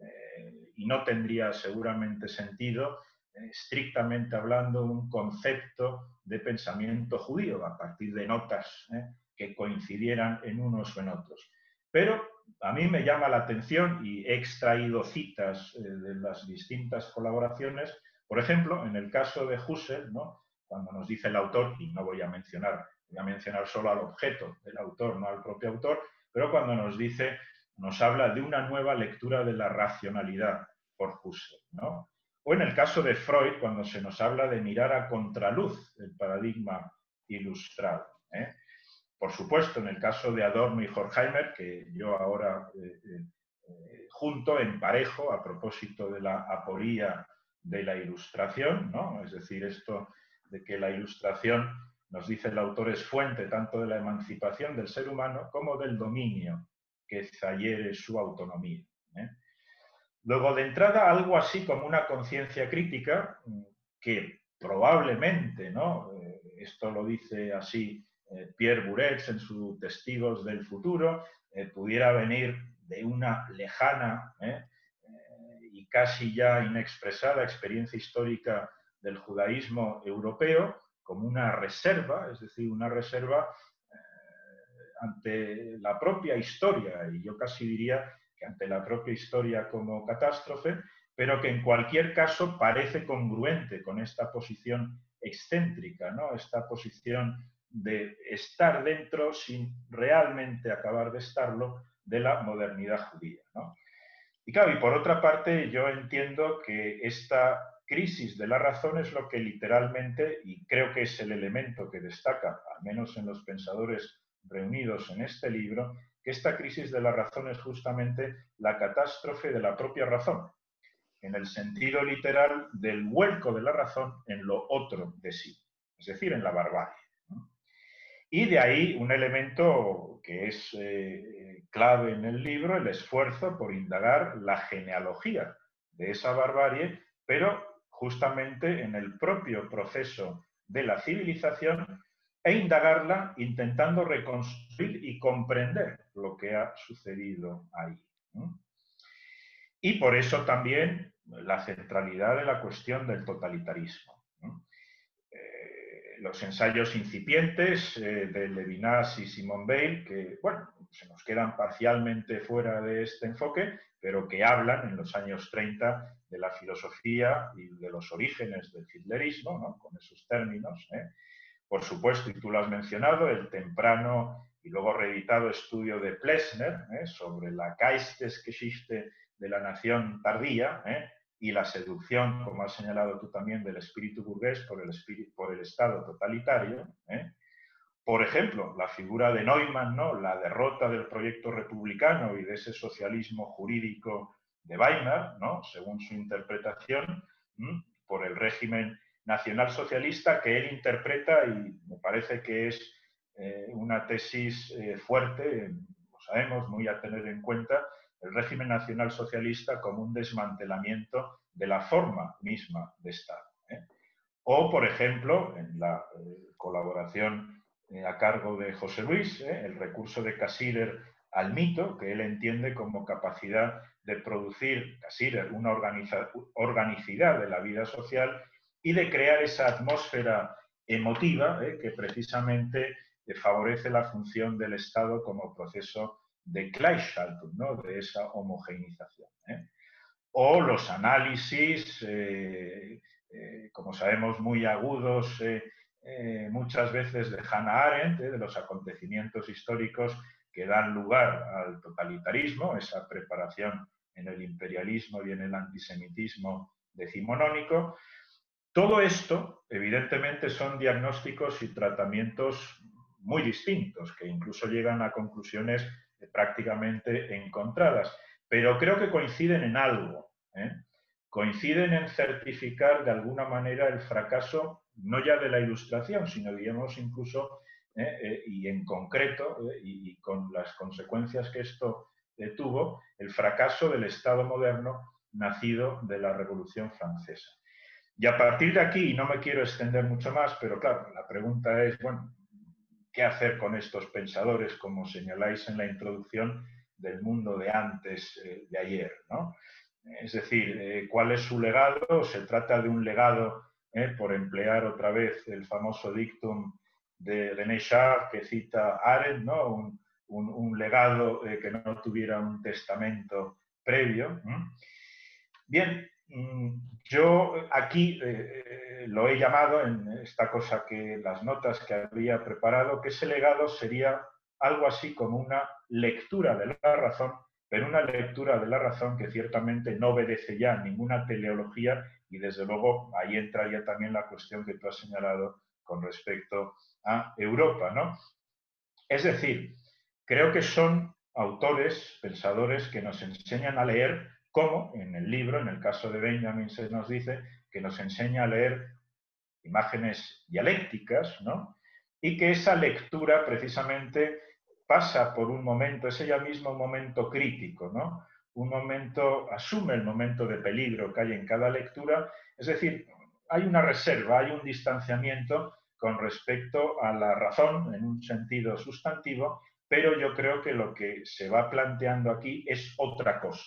eh, y no tendría seguramente sentido, eh, estrictamente hablando, un concepto de pensamiento judío a partir de notas ¿eh? Que coincidieran en unos o en otros. Pero a mí me llama la atención y he extraído citas de las distintas colaboraciones, por ejemplo, en el caso de Husserl, cuando nos dice el autor, y no voy a mencionar, voy a mencionar solo al objeto del autor, no al propio autor, pero cuando nos dice, nos habla de una nueva lectura de la racionalidad por Husserl, ¿no? O en el caso de Freud, cuando se nos habla de mirar a contraluz el paradigma ilustrado. ¿eh? Por supuesto, en el caso de Adorno y Horkheimer, que yo ahora eh, eh, junto, emparejo, a propósito de la aporía de la ilustración, ¿no? es decir, esto de que la ilustración, nos dice el autor, es fuente tanto de la emancipación del ser humano como del dominio que zayere su autonomía. ¿eh? Luego, de entrada, algo así como una conciencia crítica que probablemente, ¿no? Eh, esto lo dice así Pierre Bourget en sus Testigos del Futuro, eh, pudiera venir de una lejana y casi ya inexpresada experiencia histórica del judaísmo europeo como una reserva, es decir, una reserva ante la propia historia, y yo casi diría que ante la propia historia como catástrofe, pero que en cualquier caso parece congruente con esta posición excéntrica, ¿no? esta posición de estar dentro sin realmente acabar de estarlo de la modernidad judía. Y claro, y por otra parte, yo entiendo que esta crisis de la razón es lo que literalmente, y creo que es el elemento que destaca, al menos en los pensadores reunidos en este libro, que esta crisis de la razón es justamente la catástrofe de la propia razón, en el sentido literal del vuelco de la razón en lo otro de sí, es decir, en la barbarie. Y de ahí un elemento que es eh, clave en el libro, el esfuerzo por indagar la genealogía de esa barbarie, pero justamente en el propio proceso de la civilización e indagarla intentando reconstruir y comprender lo que ha sucedido ahí. Y por eso también la centralidad de la cuestión del totalitarismo. Eh, los ensayos incipientes eh, de Levinas y Simone Weil, que bueno, se nos quedan parcialmente fuera de este enfoque, pero que hablan en los años 30 de la filosofía y de los orígenes del hitlerismo, con esos términos. ¿eh? Por supuesto, y tú lo has mencionado, el temprano y luego reeditado estudio de Plessner sobre la Geistesgeschichte de la nación tardía ¿eh? Y la seducción, como has señalado tú también, del espíritu burgués por el, espíritu, por el Estado totalitario. ¿eh? Por ejemplo, la figura de Neumann, ¿no? la derrota del proyecto republicano y de ese socialismo jurídico de Weimar, ¿no? según su interpretación, por el régimen nacionalsocialista que él interpreta y me parece que es eh, una tesis fuerte, lo sabemos, muy a tener en cuenta, el régimen nacional socialista como un desmantelamiento de la forma misma de Estado. ¿eh? O, por ejemplo, en la eh, colaboración eh, a cargo de José Luis, el recurso de Casirer al mito, que él entiende como capacidad de producir, Casirer, una organicidad de la vida social y de crear esa atmósfera emotiva que precisamente favorece la función del Estado como proceso de Gleichschaltung, ¿no? de esa homogeneización. ¿eh? O los análisis, eh, eh, como sabemos, muy agudos muchas veces de Hannah Arendt, de los acontecimientos históricos que dan lugar al totalitarismo, esa preparación en el imperialismo y en el antisemitismo decimonónico. Todo esto, evidentemente, son diagnósticos y tratamientos muy distintos, que incluso llegan a conclusiones prácticamente encontradas, pero creo que coinciden en algo. ¿eh? Coinciden en certificar de alguna manera el fracaso, no ya de la ilustración, sino digamos incluso, ¿eh? Eh, y en concreto, y, con las consecuencias que esto tuvo, el fracaso del Estado moderno nacido de la Revolución Francesa. Y a partir de aquí, y no me quiero extender mucho más, pero claro, la pregunta es, bueno, qué hacer con estos pensadores, como señaláis en la introducción del mundo de antes eh, de ayer. ¿no? Es decir, eh, ¿cuál es su legado? Se trata de un legado, eh, por emplear otra vez el famoso dictum de René Char que cita Arendt, ¿no? un, legado que no tuviera un testamento previo. Bien, yo aquí lo he llamado en esta cosa que las notas que había preparado, que ese legado sería algo así como una lectura de la razón, pero una lectura de la razón que ciertamente no obedece ya a ninguna teleología y desde luego ahí entraría también la cuestión que tú has señalado con respecto a Europa, ¿no? Es decir, creo que son autores, pensadores que nos enseñan a leer como en el libro, en el caso de Benjamin se nos dice, que nos enseña a leer imágenes dialécticas, ¿no? y que esa lectura precisamente pasa por un momento, es ella misma un momento crítico, ¿no? un momento, asume el momento de peligro que hay en cada lectura, es decir, hay una reserva, hay un distanciamiento con respecto a la razón en un sentido sustantivo, pero yo creo que lo que se va planteando aquí es otra cosa.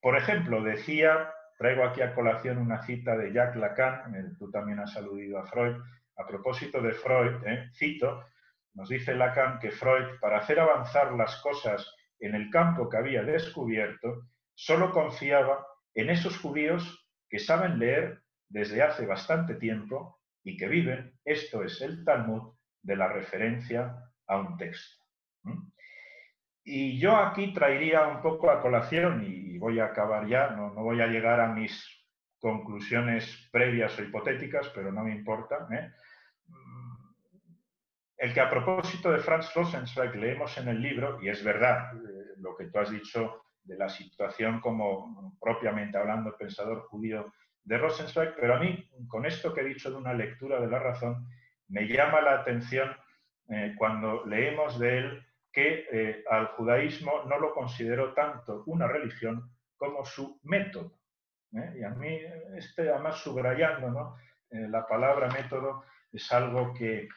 Por ejemplo, decía, traigo aquí a colación una cita de Jacques Lacan, tú también has aludido a Freud, a propósito de Freud, ¿eh? cito, nos dice Lacan que Freud, para hacer avanzar las cosas en el campo que había descubierto, solo confiaba en esos judíos que saben leer desde hace bastante tiempo y que viven, esto es el Talmud, de la referencia a un texto. Y yo aquí traería un poco a colación, y voy a acabar ya, no, no voy a llegar a mis conclusiones previas o hipotéticas, pero no me importa. ¿eh? el que a propósito de Franz Rosenzweig leemos en el libro, y es verdad eh, lo que tú has dicho de la situación como propiamente hablando pensador judío de Rosenzweig, pero a mí, con esto que he dicho de una lectura de la razón, me llama la atención eh, cuando leemos de él que eh, al judaísmo no lo consideró tanto una religión como su método. Y a mí, este, además subrayando ¿no? la palabra método, es algo que,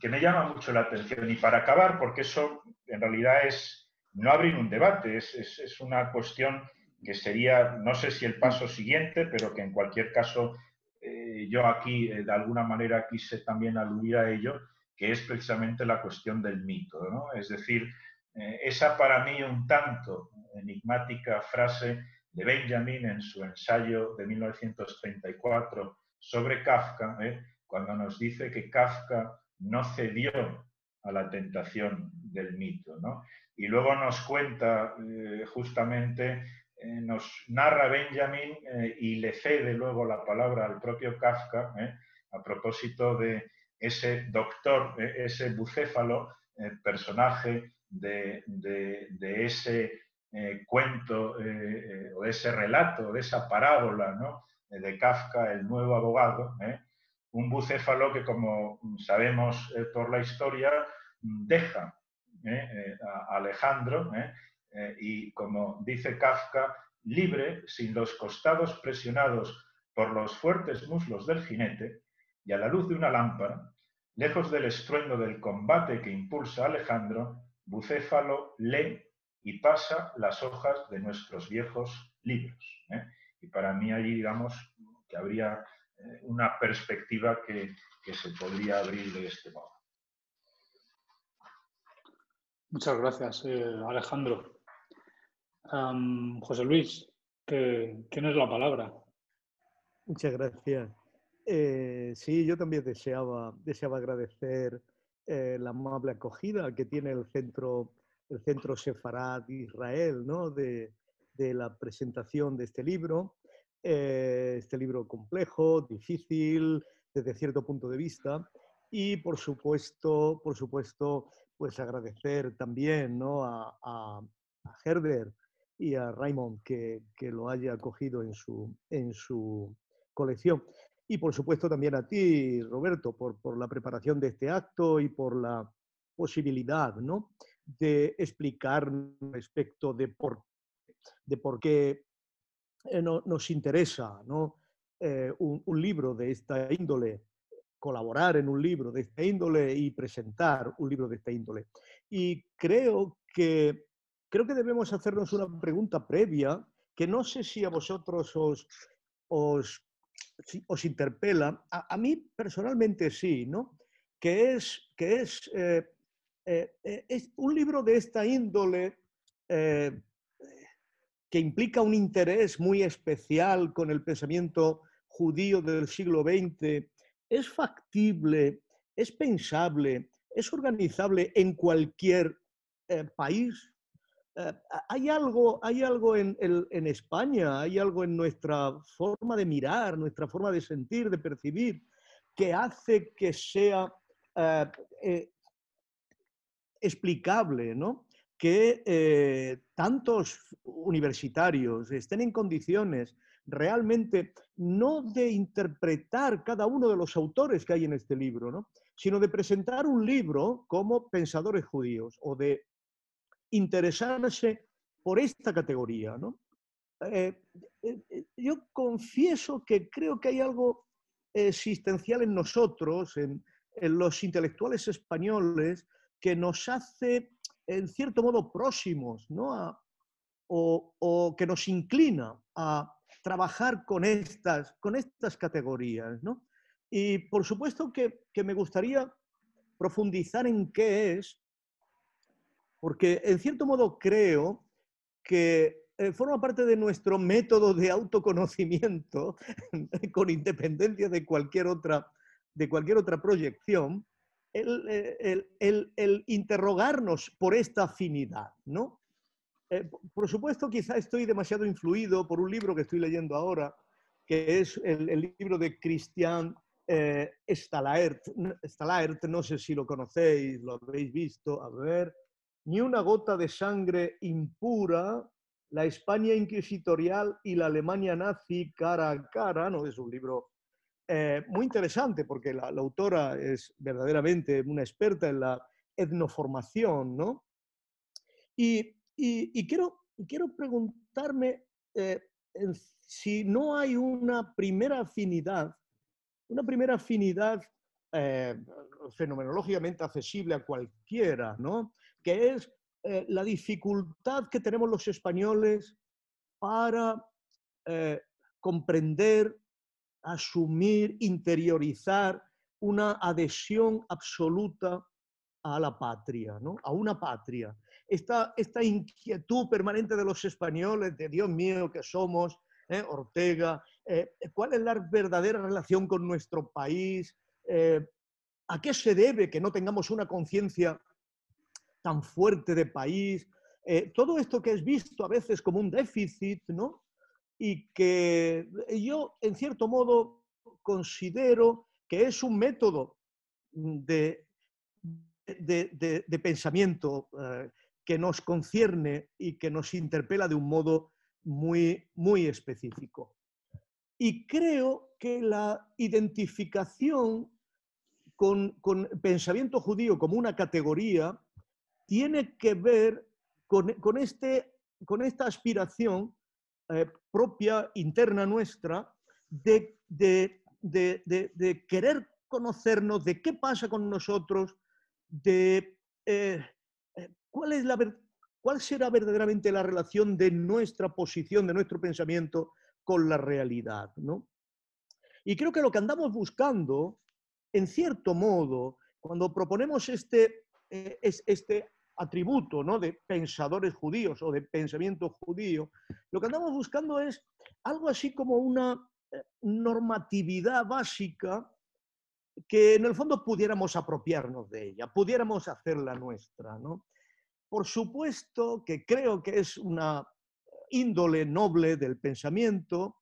que me llama mucho la atención. Y para acabar, porque eso en realidad es no abrir un debate, es, es, una cuestión que sería, no sé si el paso siguiente, pero que en cualquier caso eh, yo aquí eh, de alguna manera quise también aludir a ello, que es precisamente la cuestión del mito. ¿no? Es decir, eh, esa para mí un tanto enigmática frase de Benjamin en su ensayo de 1934 sobre Kafka, cuando nos dice que Kafka no cedió a la tentación del mito. ¿no? Y luego nos cuenta eh, justamente, eh, nos narra Benjamin eh, y le cede luego la palabra al propio Kafka a propósito de ese doctor, ese bucéfalo, personaje de, de ese cuento o de ese relato, de esa parábola ¿no? de Kafka, el nuevo abogado un bucéfalo que, como sabemos eh, por la historia, deja eh, eh, a Alejandro y, como dice Kafka, libre, sin los costados presionados por los fuertes muslos del jinete y a la luz de una lámpara, lejos del estruendo del combate que impulsa Alejandro, Bucéfalo lee y pasa las hojas de nuestros viejos libros. Y para mí allí, digamos, que habría eh, una perspectiva que, se podría abrir de este modo.
Muchas gracias, eh, Alejandro. José Luis, tienes la palabra.
Muchas gracias. Eh, sí, yo también deseaba, deseaba agradecer la amable acogida que tiene el centro, el centro Sefarad Israel, ¿no? de, de la presentación de este libro. Eh, este libro complejo, difícil desde cierto punto de vista y por supuesto, por supuesto, pues agradecer también ¿no? a, a, Herder y a Raymond que, que, lo haya acogido en su, en su colección. Y por supuesto también a ti, Roberto, por, por la preparación de este acto y por la posibilidad ¿no? de explicar respecto de por, de por qué eh, nos interesa ¿no? Eh, un, libro de esta índole, colaborar en un libro de esta índole y presentar un libro de esta índole. Y creo que, creo que debemos hacernos una pregunta previa que no sé si a vosotros os, os, os interpela. A, mí personalmente sí, ¿no? Que es, que es, eh, es un libro de esta índole que implica un interés muy especial con el pensamiento judío del siglo XX, es factible, es pensable, es organizable en cualquier eh, país. Eh, hay algo, hay algo en, España, hay algo en nuestra forma de mirar, nuestra forma de sentir, de percibir, que hace que sea eh, explicable, ¿no? que eh, tantos universitarios estén en condiciones realmente no de interpretar cada uno de los autores que hay en este libro, sino de presentar un libro como pensadores judíos o de interesarse por esta categoría. ¿no? Eh, eh, yo confieso que creo que hay algo existencial en nosotros, en, los intelectuales españoles, que nos hace, en cierto modo, próximos, ¿no? o, que nos inclina a trabajar con estas, con estas categorías. ¿no? Y por supuesto que, que me gustaría profundizar en qué es, porque en cierto modo creo que eh, forma parte de nuestro método de autoconocimiento, con independencia de cualquier otra, de cualquier otra proyección, el, el, el, interrogarnos por esta afinidad. ¿no? Eh, por supuesto, quizá estoy demasiado influido por un libro que estoy leyendo ahora, que es el, libro de Christian eh, Stalaert. Stalaert, no sé si lo conocéis, lo habéis visto, a ver, ni una gota de sangre impura, la España inquisitorial y la Alemania nazi cara a cara, ¿no? Es un libro eh, muy interesante porque la, autora es verdaderamente una experta en la etnoformación, ¿no? Y, quiero, quiero preguntarme eh, si no hay una primera afinidad, una primera afinidad eh, fenomenológicamente accesible a cualquiera, ¿no? Que es eh, la dificultad que tenemos los españoles para eh, comprender, asumir, interiorizar una adhesión absoluta a la patria, ¿no? a una patria. Esta, esta inquietud permanente de los españoles, de Dios mío, que somos, ¿eh? Ortega, cuál es la verdadera relación con nuestro país, a qué se debe que no tengamos una conciencia tan fuerte de país, eh, todo esto que es visto a veces como un déficit, ¿no? Y que yo, en cierto modo, considero que es un método de, de, pensamiento eh, que nos concierne y que nos interpela de un modo muy, muy específico. Y creo que la identificación con, con pensamiento judío como una categoría tiene que ver con, este, con esta aspiración eh, propia, interna nuestra, de, de, querer conocernos, de qué pasa con nosotros, de eh, eh, cuál, es la, cuál será verdaderamente la relación de nuestra posición, de nuestro pensamiento con la realidad. ¿no? Y creo que lo que andamos buscando, en cierto modo, cuando proponemos este, este atributo ¿no? de pensadores judíos o de pensamiento judío, lo que andamos buscando es algo así como una eh, normatividad básica que en el fondo pudiéramos apropiarnos de ella, pudiéramos hacerla nuestra. ¿no? Por supuesto que creo que es una índole noble del pensamiento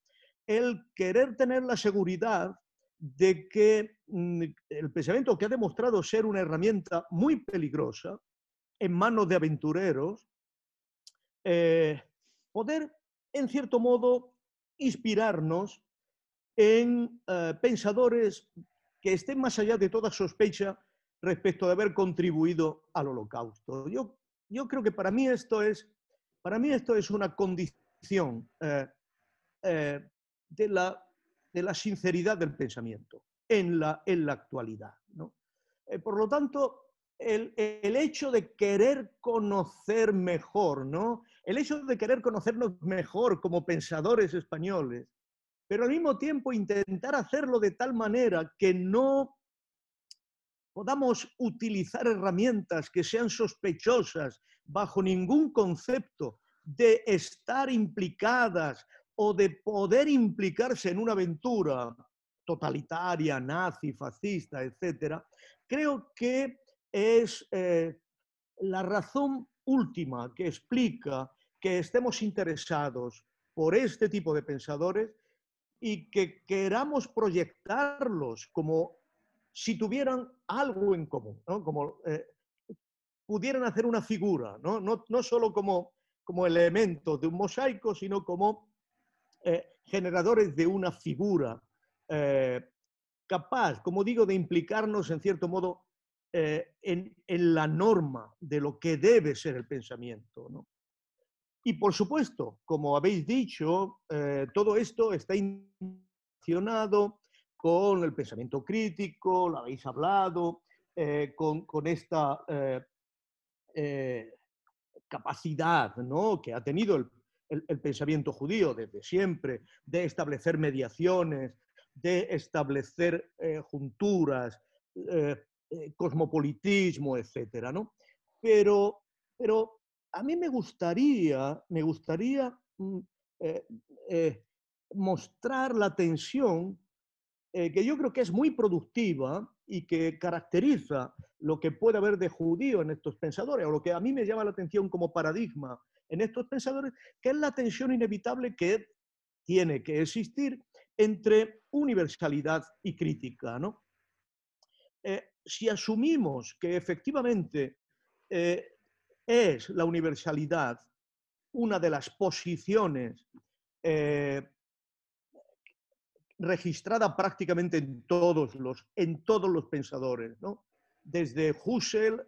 el querer tener la seguridad de que mm, el pensamiento que ha demostrado ser una herramienta muy peligrosa, en manos de aventureros, eh, poder, en cierto modo, inspirarnos en eh, pensadores que estén más allá de toda sospecha respecto de haber contribuido al holocausto. Yo, yo creo que para mí esto es, para mí esto es una condición eh, de, la, de, la, sinceridad del pensamiento en la, en la actualidad. ¿no? por lo tanto, el, hecho de querer conocer mejor, ¿no? El hecho de querer conocernos mejor como pensadores españoles, pero al mismo tiempo intentar hacerlo de tal manera que no podamos utilizar herramientas que sean sospechosas bajo ningún concepto de estar implicadas o de poder implicarse en una aventura totalitaria, nazi, fascista, etc., creo que es eh, la razón última que explica que estemos interesados por este tipo de pensadores y que queramos proyectarlos como si tuvieran algo en común, como eh, pudieran hacer una figura, no, no, solo como, como elementos de un mosaico, sino como eh, generadores de una figura capaz, como digo, de implicarnos en cierto modo eh, en, la norma de lo que debe ser el pensamiento. Y por supuesto, como habéis dicho, eh, todo esto está relacionado con el pensamiento crítico, lo habéis hablado, eh, con, esta capacidad ¿no? que ha tenido el, pensamiento judío desde siempre de establecer mediaciones, de establecer junturas, cosmopolitismo, etcétera, ¿no? Pero, pero a mí me gustaría, me gustaría mm, eh, eh, mostrar la tensión eh, que yo creo que es muy productiva y que caracteriza lo que puede haber de judío en estos pensadores, o lo que a mí me llama la atención como paradigma en estos pensadores, que es la tensión inevitable que tiene que existir entre universalidad y crítica. ¿no? Si asumimos que efectivamente es la universalidad una de las posiciones eh, registrada prácticamente en todos los, en todos los pensadores, desde Husserl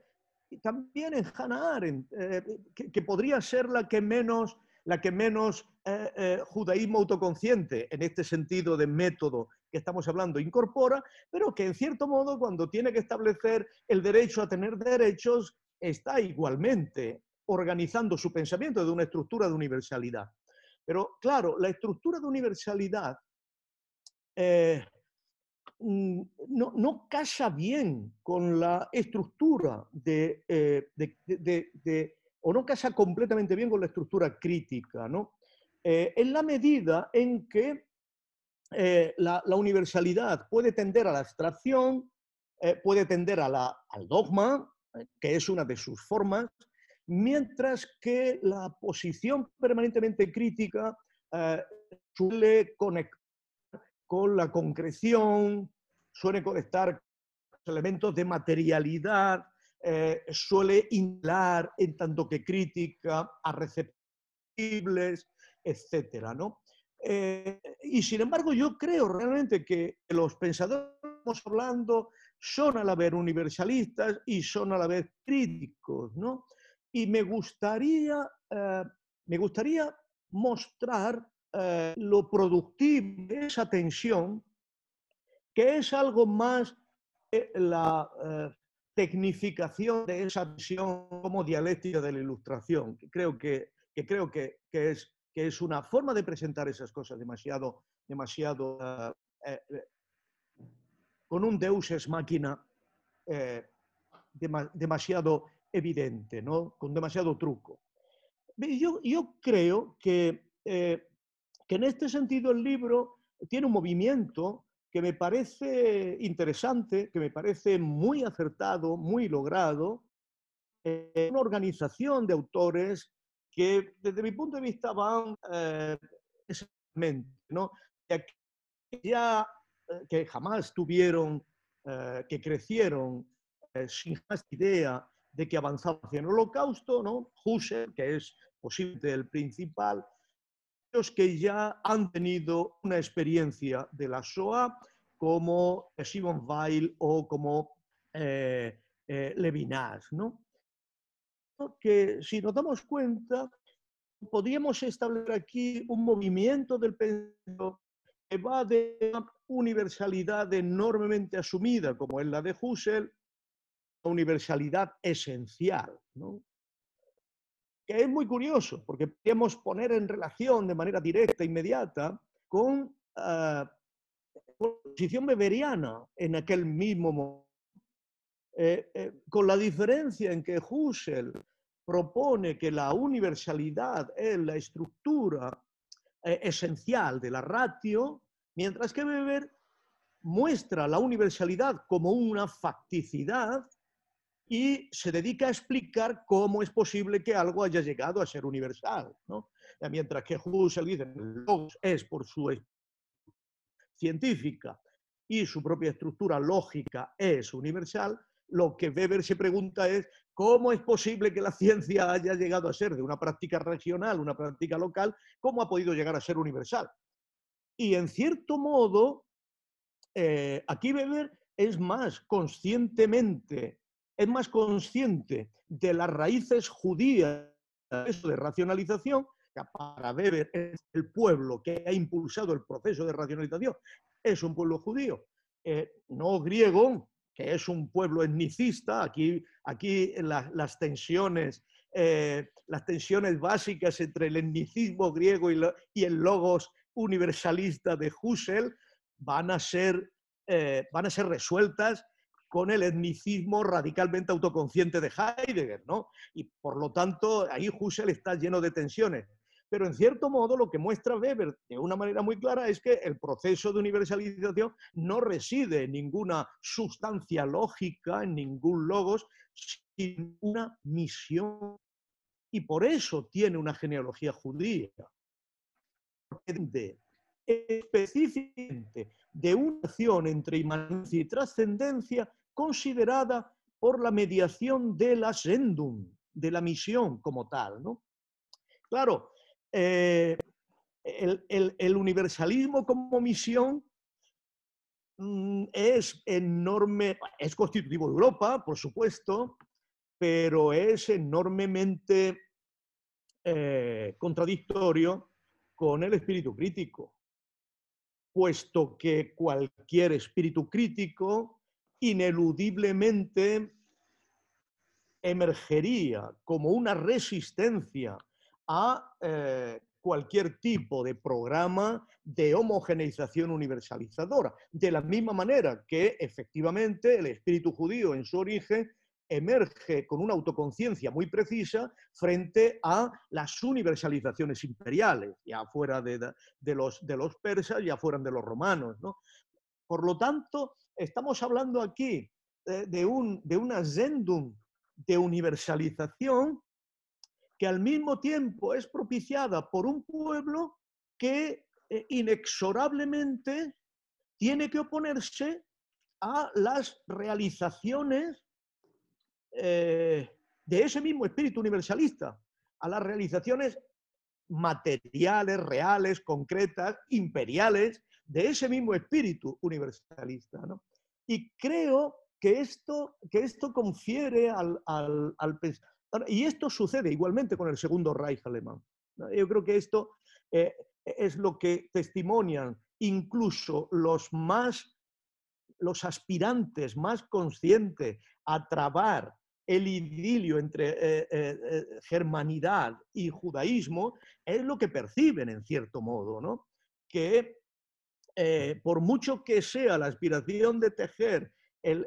y también en Hannah Arendt, eh, que, podría ser la que menos, la que menos eh, judaísmo autoconsciente, en este sentido de método que estamos hablando, incorpora, pero que en cierto modo cuando tiene que establecer el derecho a tener derechos, está igualmente organizando su pensamiento de una estructura de universalidad. Pero claro, la estructura de universalidad eh, mm, no, casa bien con la estructura eh, de, o no casa completamente bien con la estructura crítica, ¿no? Eh, en la medida en que la, universalidad puede tender a la abstracción, puede tender a la, al dogma, que es una de sus formas, mientras que la posición permanentemente crítica eh, suele conectar con la concreción, suele conectar con elementos de materialidad, eh, suele inhalar en tanto que crítica a receptibles, etc. ¿no? Eh, y sin embargo, yo creo realmente que los pensadores, estamos hablando, son a la vez universalistas y son a la vez críticos, ¿no? Y me gustaría, eh, me gustaría mostrar eh, lo productivo de esa tensión, que es algo más la eh, tecnificación de esa tensión como dialéctica de la ilustración, que creo que, que creo que, que, es, que es una forma de presentar esas cosas demasiado, demasiado con un deus es máquina eh, demasiado evidente, ¿no? con demasiado truco. Yo, yo creo que, eh, que en este sentido el libro tiene un movimiento que me parece interesante, que me parece muy acertado, muy logrado, eh, una organización de autores que desde mi punto de vista van eh, ¿no? ya eh, que jamás tuvieron, eh, que crecieron eh, sin más idea de que avanzaba hacia el holocausto, ¿no? Husserl, que es posible el principal, los que ya han tenido una experiencia de la Shoah, como Simon Weil o como Levinas, ¿no? Que si nos damos cuenta, podríamos establecer aquí un movimiento del pensamiento que va de una universalidad enormemente asumida, como es la de Husserl, a universalidad esencial, que es muy curioso, porque podemos poner en relación de manera directa, inmediata, con ah, la posición beberiana en aquel mismo momento. Eh, eh, con la diferencia en que Husserl propone que la universalidad es la estructura eh, esencial de la ratio, mientras que Weber muestra la universalidad como una facticidad y se dedica a explicar cómo es posible que algo haya llegado a ser universal. Mientras que Husserl dice que es por su científica y su propia estructura lógica es universal, lo que Weber se pregunta es cómo es posible que la ciencia haya llegado a ser de una práctica regional, una práctica local, cómo ha podido llegar a ser universal. Y en cierto modo, eh, aquí Weber es más conscientemente, es más consciente de las raíces judías de racionalización, que para Weber es el pueblo que ha impulsado el proceso de racionalización, es un pueblo judío, eh, no griego, que es un pueblo etnicista, aquí, aquí las tensiones eh, las tensiones básicas entre el etnicismo griego y, el logos universalista de Husserl van a ser, eh, van a ser resueltas con el etnicismo radicalmente autoconsciente de Heidegger, ¿no? Y por lo tanto, ahí Husserl está lleno de tensiones. Pero en cierto modo lo que muestra Weber de una manera muy clara es que el proceso de universalización no reside en ninguna sustancia lógica, en ningún logos, sino una misión. Y por eso tiene una genealogía judía. Específicamente de una acción entre imanencia y trascendencia considerada por la mediación de la sendum, de la misión como tal. ¿no? Claro, eh, el, universalismo como misión mm, es enorme, es constitutivo de Europa, por supuesto, pero es enormemente eh, contradictorio con el espíritu crítico, puesto que cualquier espíritu crítico ineludiblemente emergería como una resistencia a eh, cualquier tipo de programa de homogeneización universalizadora. De la misma manera que efectivamente el espíritu judío en su origen emerge con una autoconciencia muy precisa frente a las universalizaciones imperiales, ya fuera de, los, de los persas, ya fueran de los romanos. Por lo tanto, estamos hablando aquí eh, de, un, de de universalización que al mismo tiempo es propiciada por un pueblo que eh, inexorablemente tiene que oponerse a las realizaciones eh, de ese mismo espíritu universalista, a las realizaciones materiales, reales, concretas, imperiales, de ese mismo espíritu universalista. Y creo que esto, que esto confiere al, al, al, y esto sucede igualmente con el segundo Reich alemán. Yo creo que esto eh, es lo que testimonian incluso los más, los aspirantes más conscientes a trabar el idilio entre eh, eh, germanidad y judaísmo, es lo que perciben en cierto modo, ¿no? Que por mucho que sea la aspiración de tejer el,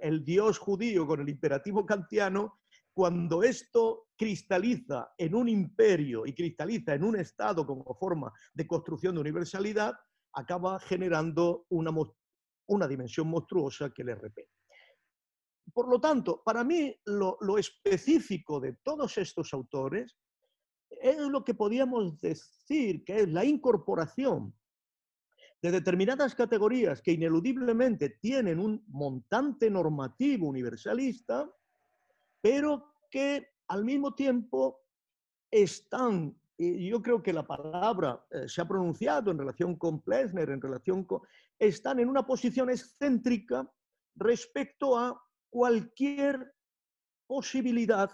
el Dios judío con el imperativo kantiano, cuando esto cristaliza en un imperio y cristaliza en un Estado como forma de construcción de universalidad, acaba generando una, una dimensión monstruosa que le repele. Por lo tanto, para mí lo, lo, específico de todos estos autores es lo que podríamos decir que es la incorporación de determinadas categorías que ineludiblemente tienen un montante normativo universalista, pero que al mismo tiempo están, y yo creo que la palabra eh, se ha pronunciado en relación con Plesner, en relación con, están en una posición excéntrica respecto a cualquier posibilidad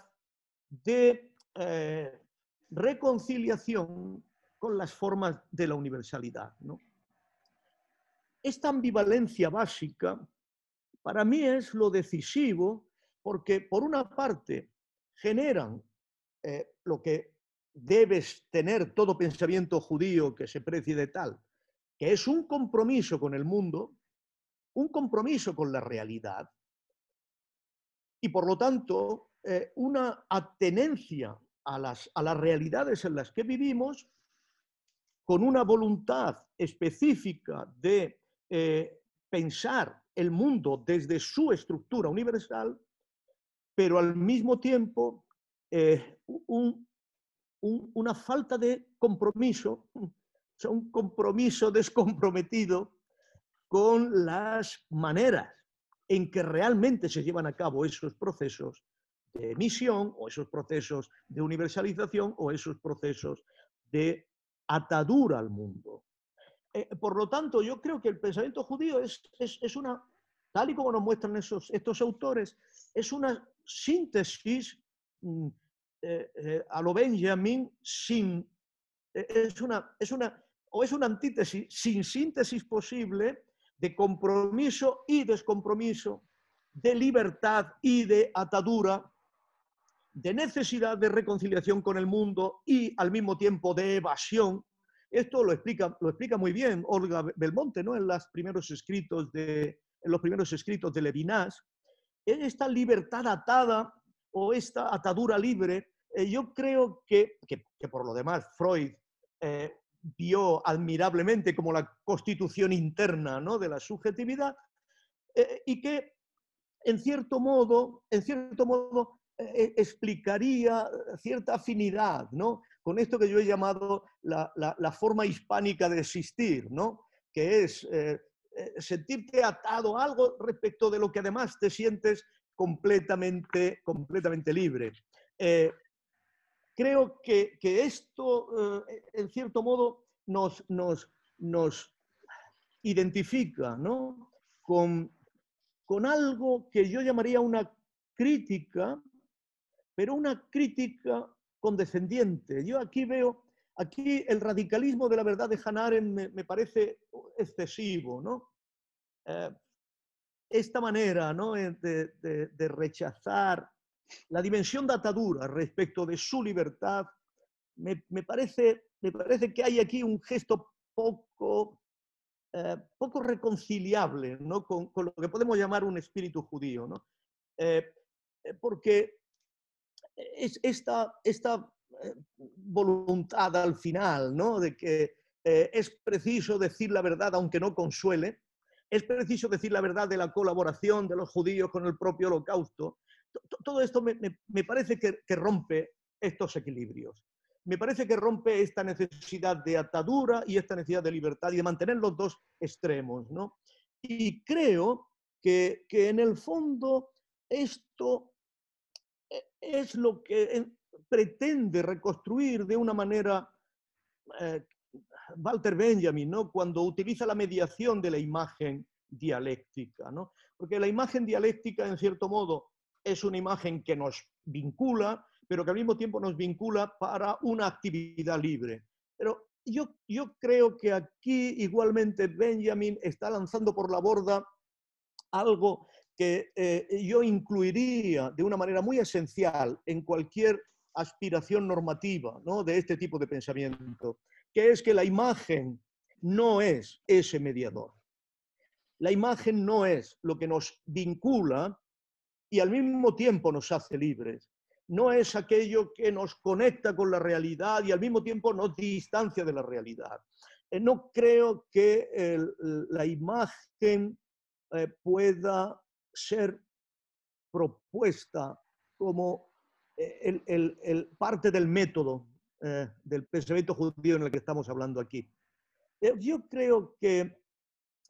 de eh, reconciliación con las formas de la universalidad. Esta ambivalencia básica para mí es lo decisivo porque por una parte generan eh, lo que debes tener todo pensamiento judío que se precie de tal, que es un compromiso con el mundo, un compromiso con la realidad y por lo tanto eh, una atenencia a las, a las realidades en las que vivimos con una voluntad específica de eh, pensar el mundo desde su estructura universal pero al mismo tiempo eh, una falta de compromiso, un compromiso descomprometido con las maneras en que realmente se llevan a cabo esos procesos de emisión o esos procesos de universalización o esos procesos de atadura al mundo. Eh, por lo tanto, yo creo que el pensamiento judío es, es, una, tal y como nos muestran esos, estos autores, es una síntesis mm, a lo Benjamin sin... es, una, es una, o es una antítesis sin síntesis posible de compromiso y descompromiso, de libertad y de atadura, de necesidad de reconciliación con el mundo y al mismo tiempo de evasión. Esto lo explica, lo explica muy bien Olga Belmonte ¿no? en, los primeros escritos de, en los primeros escritos de Levinas. Esta libertad atada o esta atadura libre, eh, yo creo que, que, por lo demás Freud eh, vio admirablemente como la constitución interna ¿no? de la subjetividad eh, y que en cierto modo, en cierto modo eh, explicaría cierta afinidad ¿no? con esto que yo he llamado la, la, forma hispánica de existir, ¿no? que es eh, sentirte atado a algo respecto de lo que además te sientes completamente, completamente libre creo que, esto, eh, en cierto modo, nos, nos, identifica con, con algo que yo llamaría una crítica, pero una crítica condescendiente. Yo aquí veo, aquí el radicalismo de la verdad de Hannah me, parece excesivo, ¿no? Eh, esta manera ¿no? Eh, de, rechazar la dimensión de atadura respecto de su libertad, me, parece, me parece que hay aquí un gesto poco, eh, poco reconciliable ¿no? con, lo que podemos llamar un espíritu judío. ¿no? Porque es esta, esta voluntad al final ¿no? de que es preciso decir la verdad aunque no consuele, es preciso decir la verdad de la colaboración de los judíos con el propio holocausto, todo esto me, parece que, rompe estos equilibrios. Me parece que rompe esta necesidad de atadura y esta necesidad de libertad y de mantener los dos extremos. ¿no? Y creo que, en el fondo esto e, es lo que pretende reconstruir de una manera eh, Walter Benjamin, ¿no? cuando utiliza la mediación de la imagen dialéctica. ¿no? Porque la imagen dialéctica, en cierto modo, es una imagen que nos vincula, pero que al mismo tiempo nos vincula para una actividad libre. Pero yo, yo creo que aquí igualmente Benjamin está lanzando por la borda algo que eh, yo incluiría de una manera muy esencial en cualquier aspiración normativa ¿no? de este tipo de pensamiento, que es que la imagen no es ese mediador. La imagen no es lo que nos vincula y al mismo tiempo nos hace libres. No es aquello que nos conecta con la realidad y al mismo tiempo nos distancia de la realidad. Eh, no creo que la imagen eh, pueda ser propuesta como eh, el, parte del método del pensamiento judío en el que estamos hablando aquí. yo creo que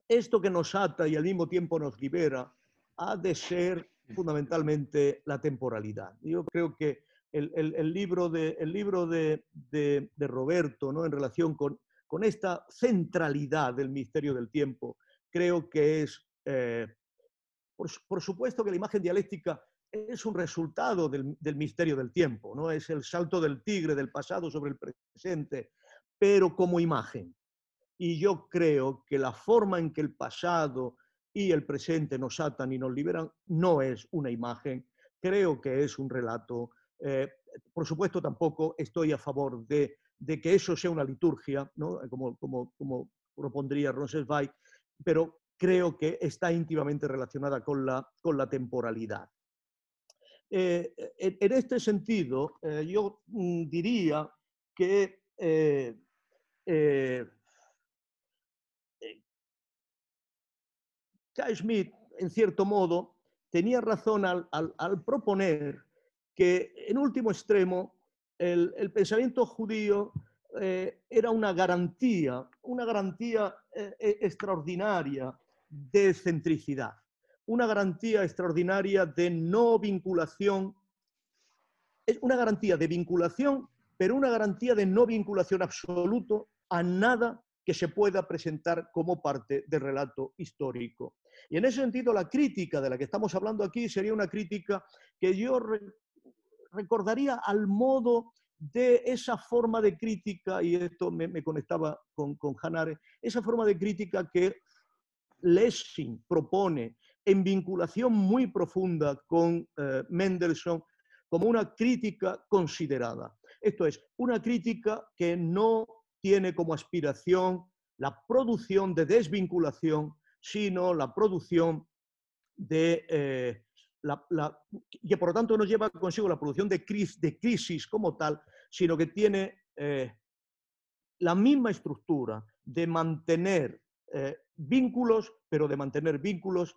esto que nos ata y al mismo tiempo nos libera ha de ser fundamentalmente la temporalidad. Yo creo que el, libro, de, el libro de, Roberto, ¿no? en relación con, con, esta centralidad del misterio del tiempo, creo que es, eh, por, supuesto que la imagen dialéctica es un resultado del, del, misterio del tiempo, ¿no? es el salto del tigre del pasado sobre el presente, pero como imagen. Y yo creo que la forma en que el pasado y el presente nos atan y nos liberan, no es una imagen, creo que es un relato. Eh, por supuesto, tampoco estoy a favor de, que eso sea una liturgia, como, como, como propondría Rosenzweig, pero creo que está íntimamente relacionada con la, con la temporalidad. Eh, en, este sentido, eh, yo mm, diría que Kai Schmidt, en cierto modo, tenía razón al, proponer que, en último extremo, el, pensamiento judío eh, era una garantía, una garantía eh, eh, extraordinaria de centricidad, una garantía extraordinaria de no vinculación, es una garantía de vinculación, pero una garantía de no vinculación absoluto a nada que se pueda presentar como parte del relato histórico. Y en ese sentido, la crítica de la que estamos hablando aquí sería una crítica que yo recordaría al modo de esa forma de crítica, y esto me, conectaba con, con esa forma de crítica que Lessing propone en vinculación muy profunda con eh, Mendelssohn como una crítica considerada. Esto es, una crítica que no tiene como aspiración la producción de desvinculación, sino la producción de... Eh, que por lo tanto no lleva consigo la producción de, de crisis como tal, sino que tiene eh, la misma estructura de mantener vínculos, pero de mantener vínculos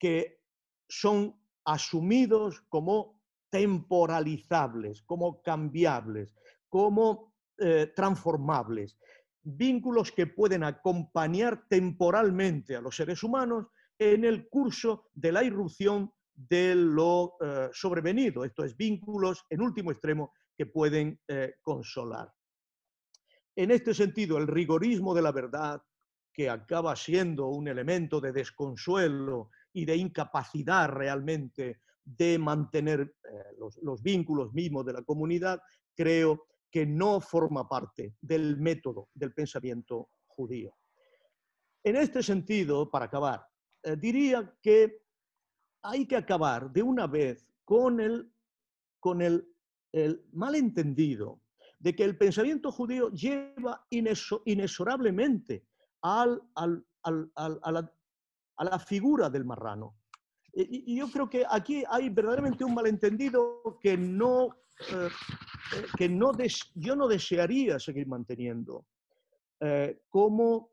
que son asumidos como temporalizables, como cambiables, como eh, transformables. Vínculos que pueden acompañar temporalmente a los seres humanos en el curso de la irrupción de lo eh, sobrevenido. Esto es, vínculos en último extremo que pueden eh, consolar. En este sentido, el rigorismo de la verdad, que acaba siendo un elemento de desconsuelo y de incapacidad realmente de mantener eh, los, vínculos mismos de la comunidad, creo que no forma parte del método del pensamiento judío. En este sentido, para acabar, eh, diría que hay que acabar de una vez con el, con el, malentendido de que el pensamiento judío lleva inexorablemente al, al, a, la, a la figura del marrano. Y, yo creo que aquí hay verdaderamente un malentendido que no, eh, eh, que no yo no desearía seguir manteniendo eh, como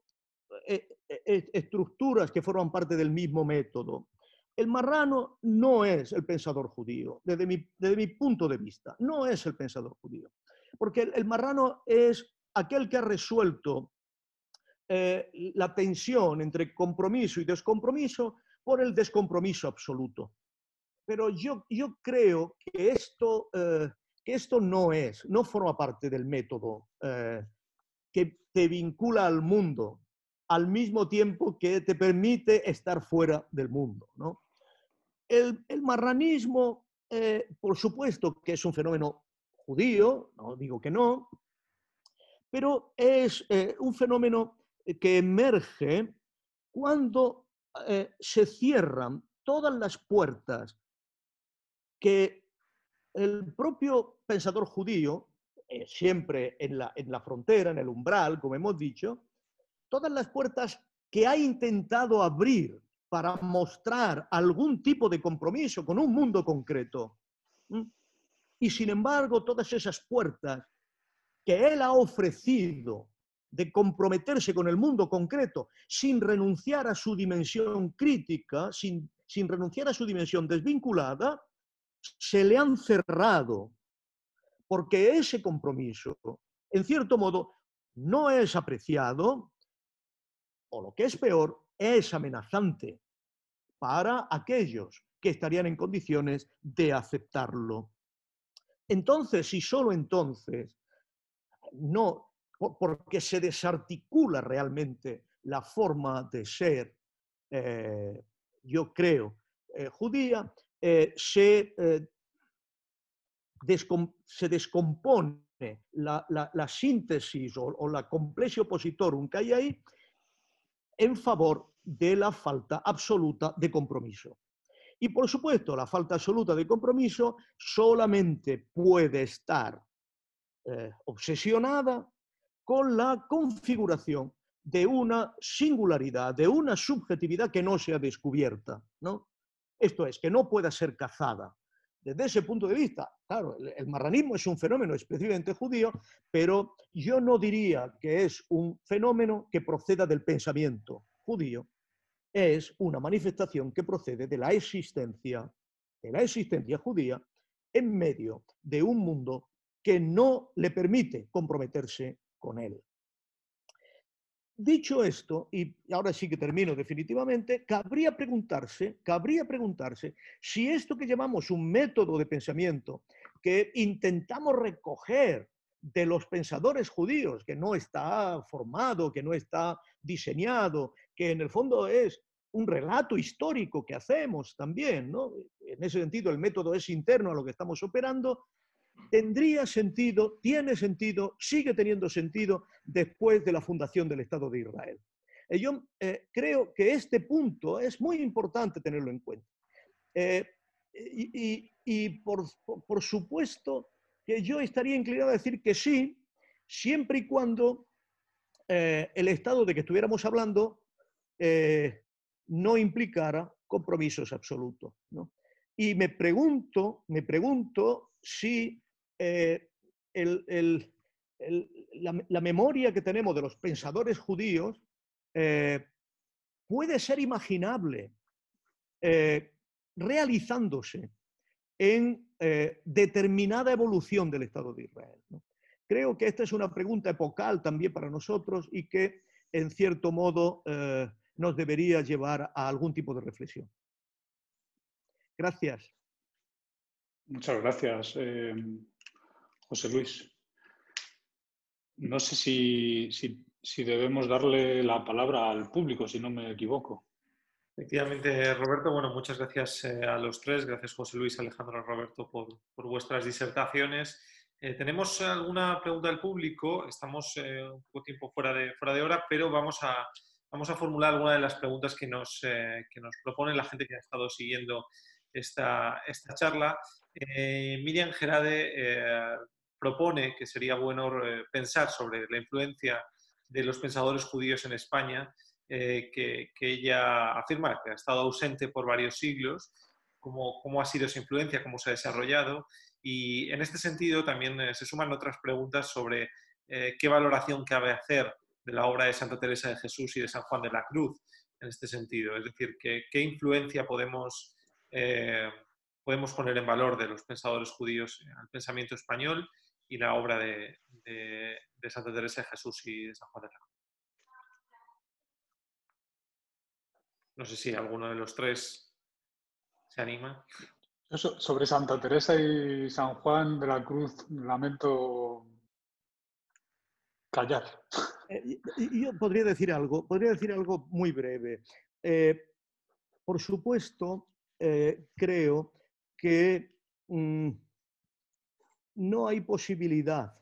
estructuras que forman parte del mismo método. El marrano no es el pensador judío, desde mi, desde mi punto de vista, no es el pensador judío, porque el marrano es aquel que ha resuelto eh, la tensión entre compromiso y descompromiso por el descompromiso absoluto. Pero yo, yo creo que esto, eh, que esto no es, no forma parte del método eh, que te vincula al mundo al mismo tiempo que te permite estar fuera del mundo. ¿no? El, el, marranismo, por supuesto que es un fenómeno judío, no digo que no, pero es un fenómeno que emerge cuando eh, se cierran todas las puertas que el propio pensador judío, eh, siempre en la, en la frontera, en el umbral, como hemos dicho, todas las puertas que ha intentado abrir para mostrar algún tipo de compromiso con un mundo concreto. Y sin embargo, todas esas puertas que él ha ofrecido de comprometerse con el mundo concreto sin renunciar a su dimensión crítica, sin, sin renunciar a su dimensión desvinculada, se le han cerrado, porque ese compromiso, en cierto modo, no es apreciado, o lo que es peor, es amenazante para aquellos que estarían en condiciones de aceptarlo. Entonces, y solo entonces, no porque se desarticula realmente la forma de ser, eh, yo creo, eh, judía, eh, se, se, descompone la, síntesis o, la complexio opositorum que hay ahí en favor de la falta absoluta de compromiso. Y por supuesto, la falta absoluta de compromiso solamente puede estar obsesionada con la configuración de una singularidad, de una subjetividad que no sea descubierta. ¿no? Esto es, que no pueda ser cazada. Desde ese punto de vista, claro, el, marranismo es un fenómeno específicamente judío, pero yo no diría que es un fenómeno que proceda del pensamiento judío, es una manifestación que procede de la existencia, de la existencia judía en medio de un mundo que no le permite comprometerse con él. Dicho esto, y ahora sí que termino definitivamente, cabría preguntarse, cabría preguntarse si esto que llamamos un método de pensamiento que intentamos recoger de los pensadores judíos, que no está formado, que no está diseñado, que en el fondo es un relato histórico que hacemos también, ¿no? En ese sentido, el método es interno a lo que estamos operando, tendría sentido, tiene sentido, sigue teniendo sentido después de la fundación del Estado de Israel. Y yo eh, creo que este punto es muy importante tenerlo en cuenta. Eh, y, por, por, supuesto que yo estaría inclinado a decir que sí, siempre y cuando eh, el Estado de que estuviéramos hablando no implicara compromisos absolutos. ¿no? Y me pregunto, me pregunto si eh, la, memoria que tenemos de los pensadores judíos eh, puede ser imaginable eh, realizándose en determinada evolución del Estado de Israel. Creo que esta es una pregunta epocal también para nosotros y que, en cierto modo, nos debería llevar a algún tipo de reflexión. Gracias.
Muchas gracias, José Luis. No sé si, si, debemos darle la palabra al público, si no me equivoco.
Efectivamente, Roberto, bueno, muchas gracias eh, a los tres, gracias José Luis, Alejandro, Roberto por, por vuestras disertaciones. Eh, tenemos alguna pregunta del público, estamos un poco tiempo fuera de, fuera de hora, pero vamos a, vamos a formular alguna de las preguntas que nos, que nos propone la gente que ha estado siguiendo esta, esta charla. Eh, Miriam Gerade eh, propone que sería bueno eh, pensar sobre la influencia de los pensadores judíos en España, que, ella afirma que ha estado ausente por varios siglos, cómo, cómo ha sido esa influencia, cómo se ha desarrollado. Y en este sentido también se suman otras preguntas sobre qué valoración cabe hacer de la obra de Santa Teresa de Jesús y de San Juan de la Cruz en este sentido. Es decir, qué, influencia podemos eh, podemos poner en valor de los pensadores judíos al pensamiento español y la obra de, Santa Teresa de Jesús y de San Juan de la No sé si alguno de los tres se anima.
sobre Santa Teresa y San Juan de la Cruz, lamento callar.
Eh, yo podría decir algo, podría decir algo muy breve. Eh, por supuesto, eh, creo que mm, no hay posibilidad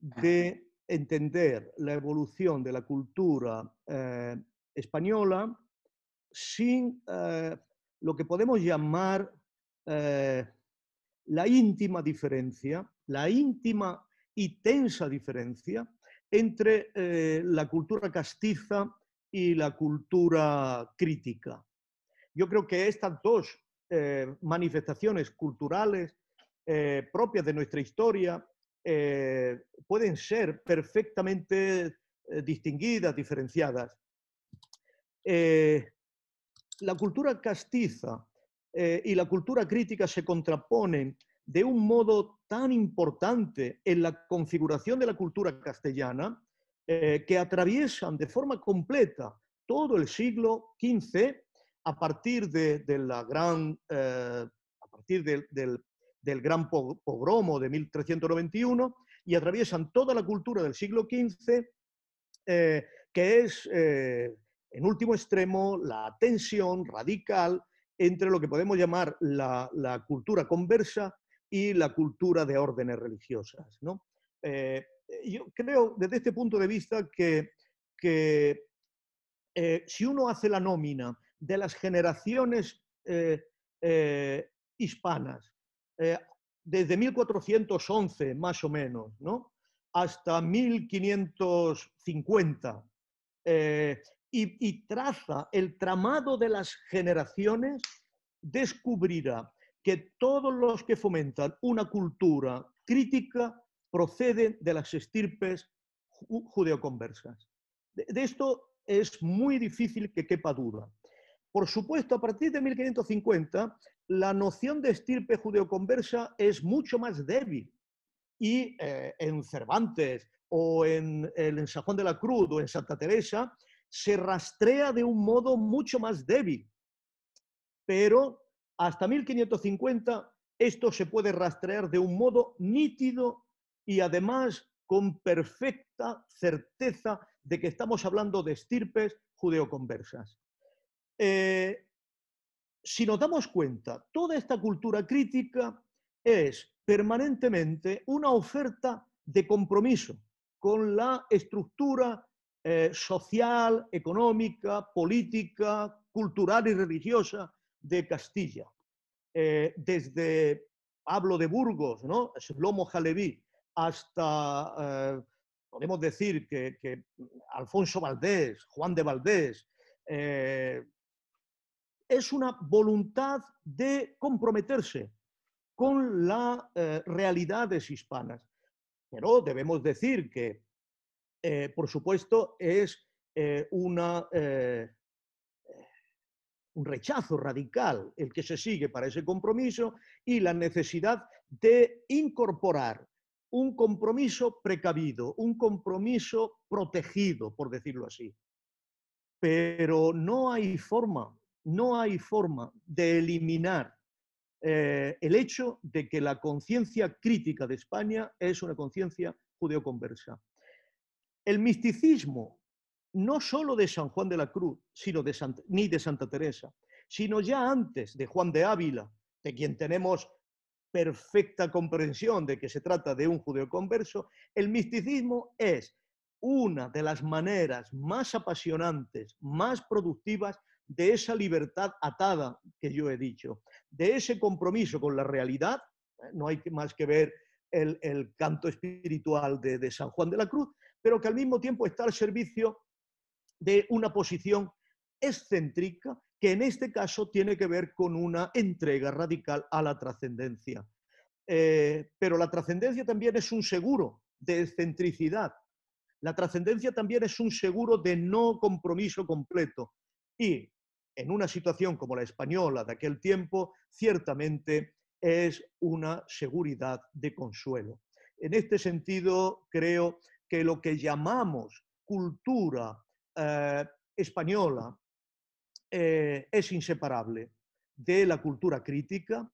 de entender la evolución de la cultura eh, española sin eh, lo que podemos llamar la íntima diferencia, la íntima y tensa diferencia entre la cultura castiza y la cultura crítica. Yo creo que estas dos eh, manifestaciones culturales eh, propias de nuestra historia eh, pueden ser perfectamente distinguidas, diferenciadas. la cultura castiza y la cultura crítica se contraponen de un modo tan importante en la configuración de la cultura castellana que atraviesan de forma completa todo el siglo XV a partir de, la gran, eh, a partir del, gran pogromo de 1391 y atraviesan toda la cultura del siglo XV, eh, que es, eh, en último extremo, la tensión radical entre lo que podemos llamar la, cultura conversa y la cultura de órdenes religiosas. ¿no? yo creo, desde este punto de vista, que, que si uno hace la nómina de las generaciones eh, eh, hispanas, eh, desde 1411 más o menos, ¿no? hasta 1550, y, y traza el tramado de las generaciones, descubrirá que todos los que fomentan una cultura crítica proceden de las estirpes judeoconversas. De, de, esto es muy difícil que quepa duda. Por supuesto, a partir de 1550, la noción de estirpe judeoconversa es mucho más débil. Y eh, en Cervantes o en el Sajón de la Cruz o en Santa Teresa se rastrea de un modo mucho más débil. Pero hasta 1550 esto se puede rastrear de un modo nítido y además con perfecta certeza de que estamos hablando de estirpes judeoconversas. Eh, si nos damos cuenta, toda esta cultura crítica es permanentemente una oferta de compromiso con la estructura eh, social, económica, política, cultural y religiosa de Castilla. Eh, desde, hablo de Burgos, ¿no? Lomo Jaleví, hasta, eh, podemos decir que, Alfonso Valdés, Juan de Valdés, es una voluntad de comprometerse con las realidades hispanas. Pero debemos decir que eh, por supuesto, es eh, una, eh, un rechazo radical el que se sigue para ese compromiso y la necesidad de incorporar un compromiso precavido, un compromiso protegido, por decirlo así. Pero no hay forma, no hay forma de eliminar el hecho de que la conciencia crítica de España es una conciencia judeoconversa. El misticismo, no solo de San Juan de la Cruz, sino de ni de Santa Teresa, sino ya antes de Juan de Ávila, de quien tenemos perfecta comprensión de que se trata de un judeo converso, el misticismo es una de las maneras más apasionantes, más productivas de esa libertad atada que yo he dicho, de ese compromiso con la realidad. ¿eh? No hay más que ver el, canto espiritual de San Juan de la Cruz, pero que al mismo tiempo está al servicio de una posición excéntrica que en este caso tiene que ver con una entrega radical a la trascendencia. Eh, pero la trascendencia también es un seguro de excentricidad. La trascendencia también es un seguro de no compromiso completo. Y en una situación como la española de aquel tiempo, ciertamente es una seguridad de consuelo. En este sentido, creo que lo que llamamos cultura eh, española eh, es inseparable de la cultura crítica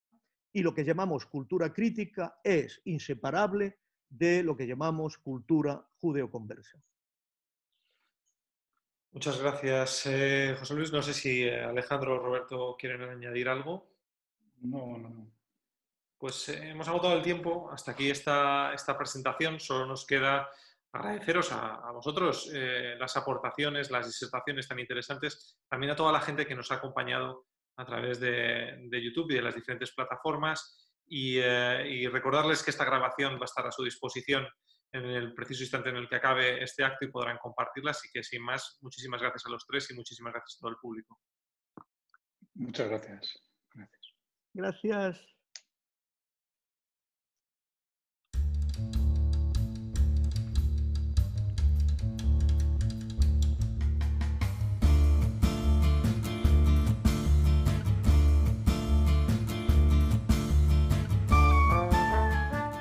y lo que llamamos cultura crítica es inseparable de lo que llamamos cultura judeoconversa.
Muchas gracias, eh, José Luis. No sé si Alejandro o Roberto quieren añadir algo.
No, no, no.
Pues hemos agotado el tiempo. Hasta aquí esta, esta presentación. Solo nos queda agradeceros a, vosotros eh, las aportaciones, las disertaciones tan interesantes, también a toda la gente que nos ha acompañado a través de, YouTube y de las diferentes plataformas eh, y, recordarles que esta grabación va a estar a su disposición en el preciso instante en el que acabe este acto y podrán compartirla. Así que sin más, muchísimas gracias a los tres y muchísimas gracias a todo el público.
Muchas gracias.
Gracias. Gracias.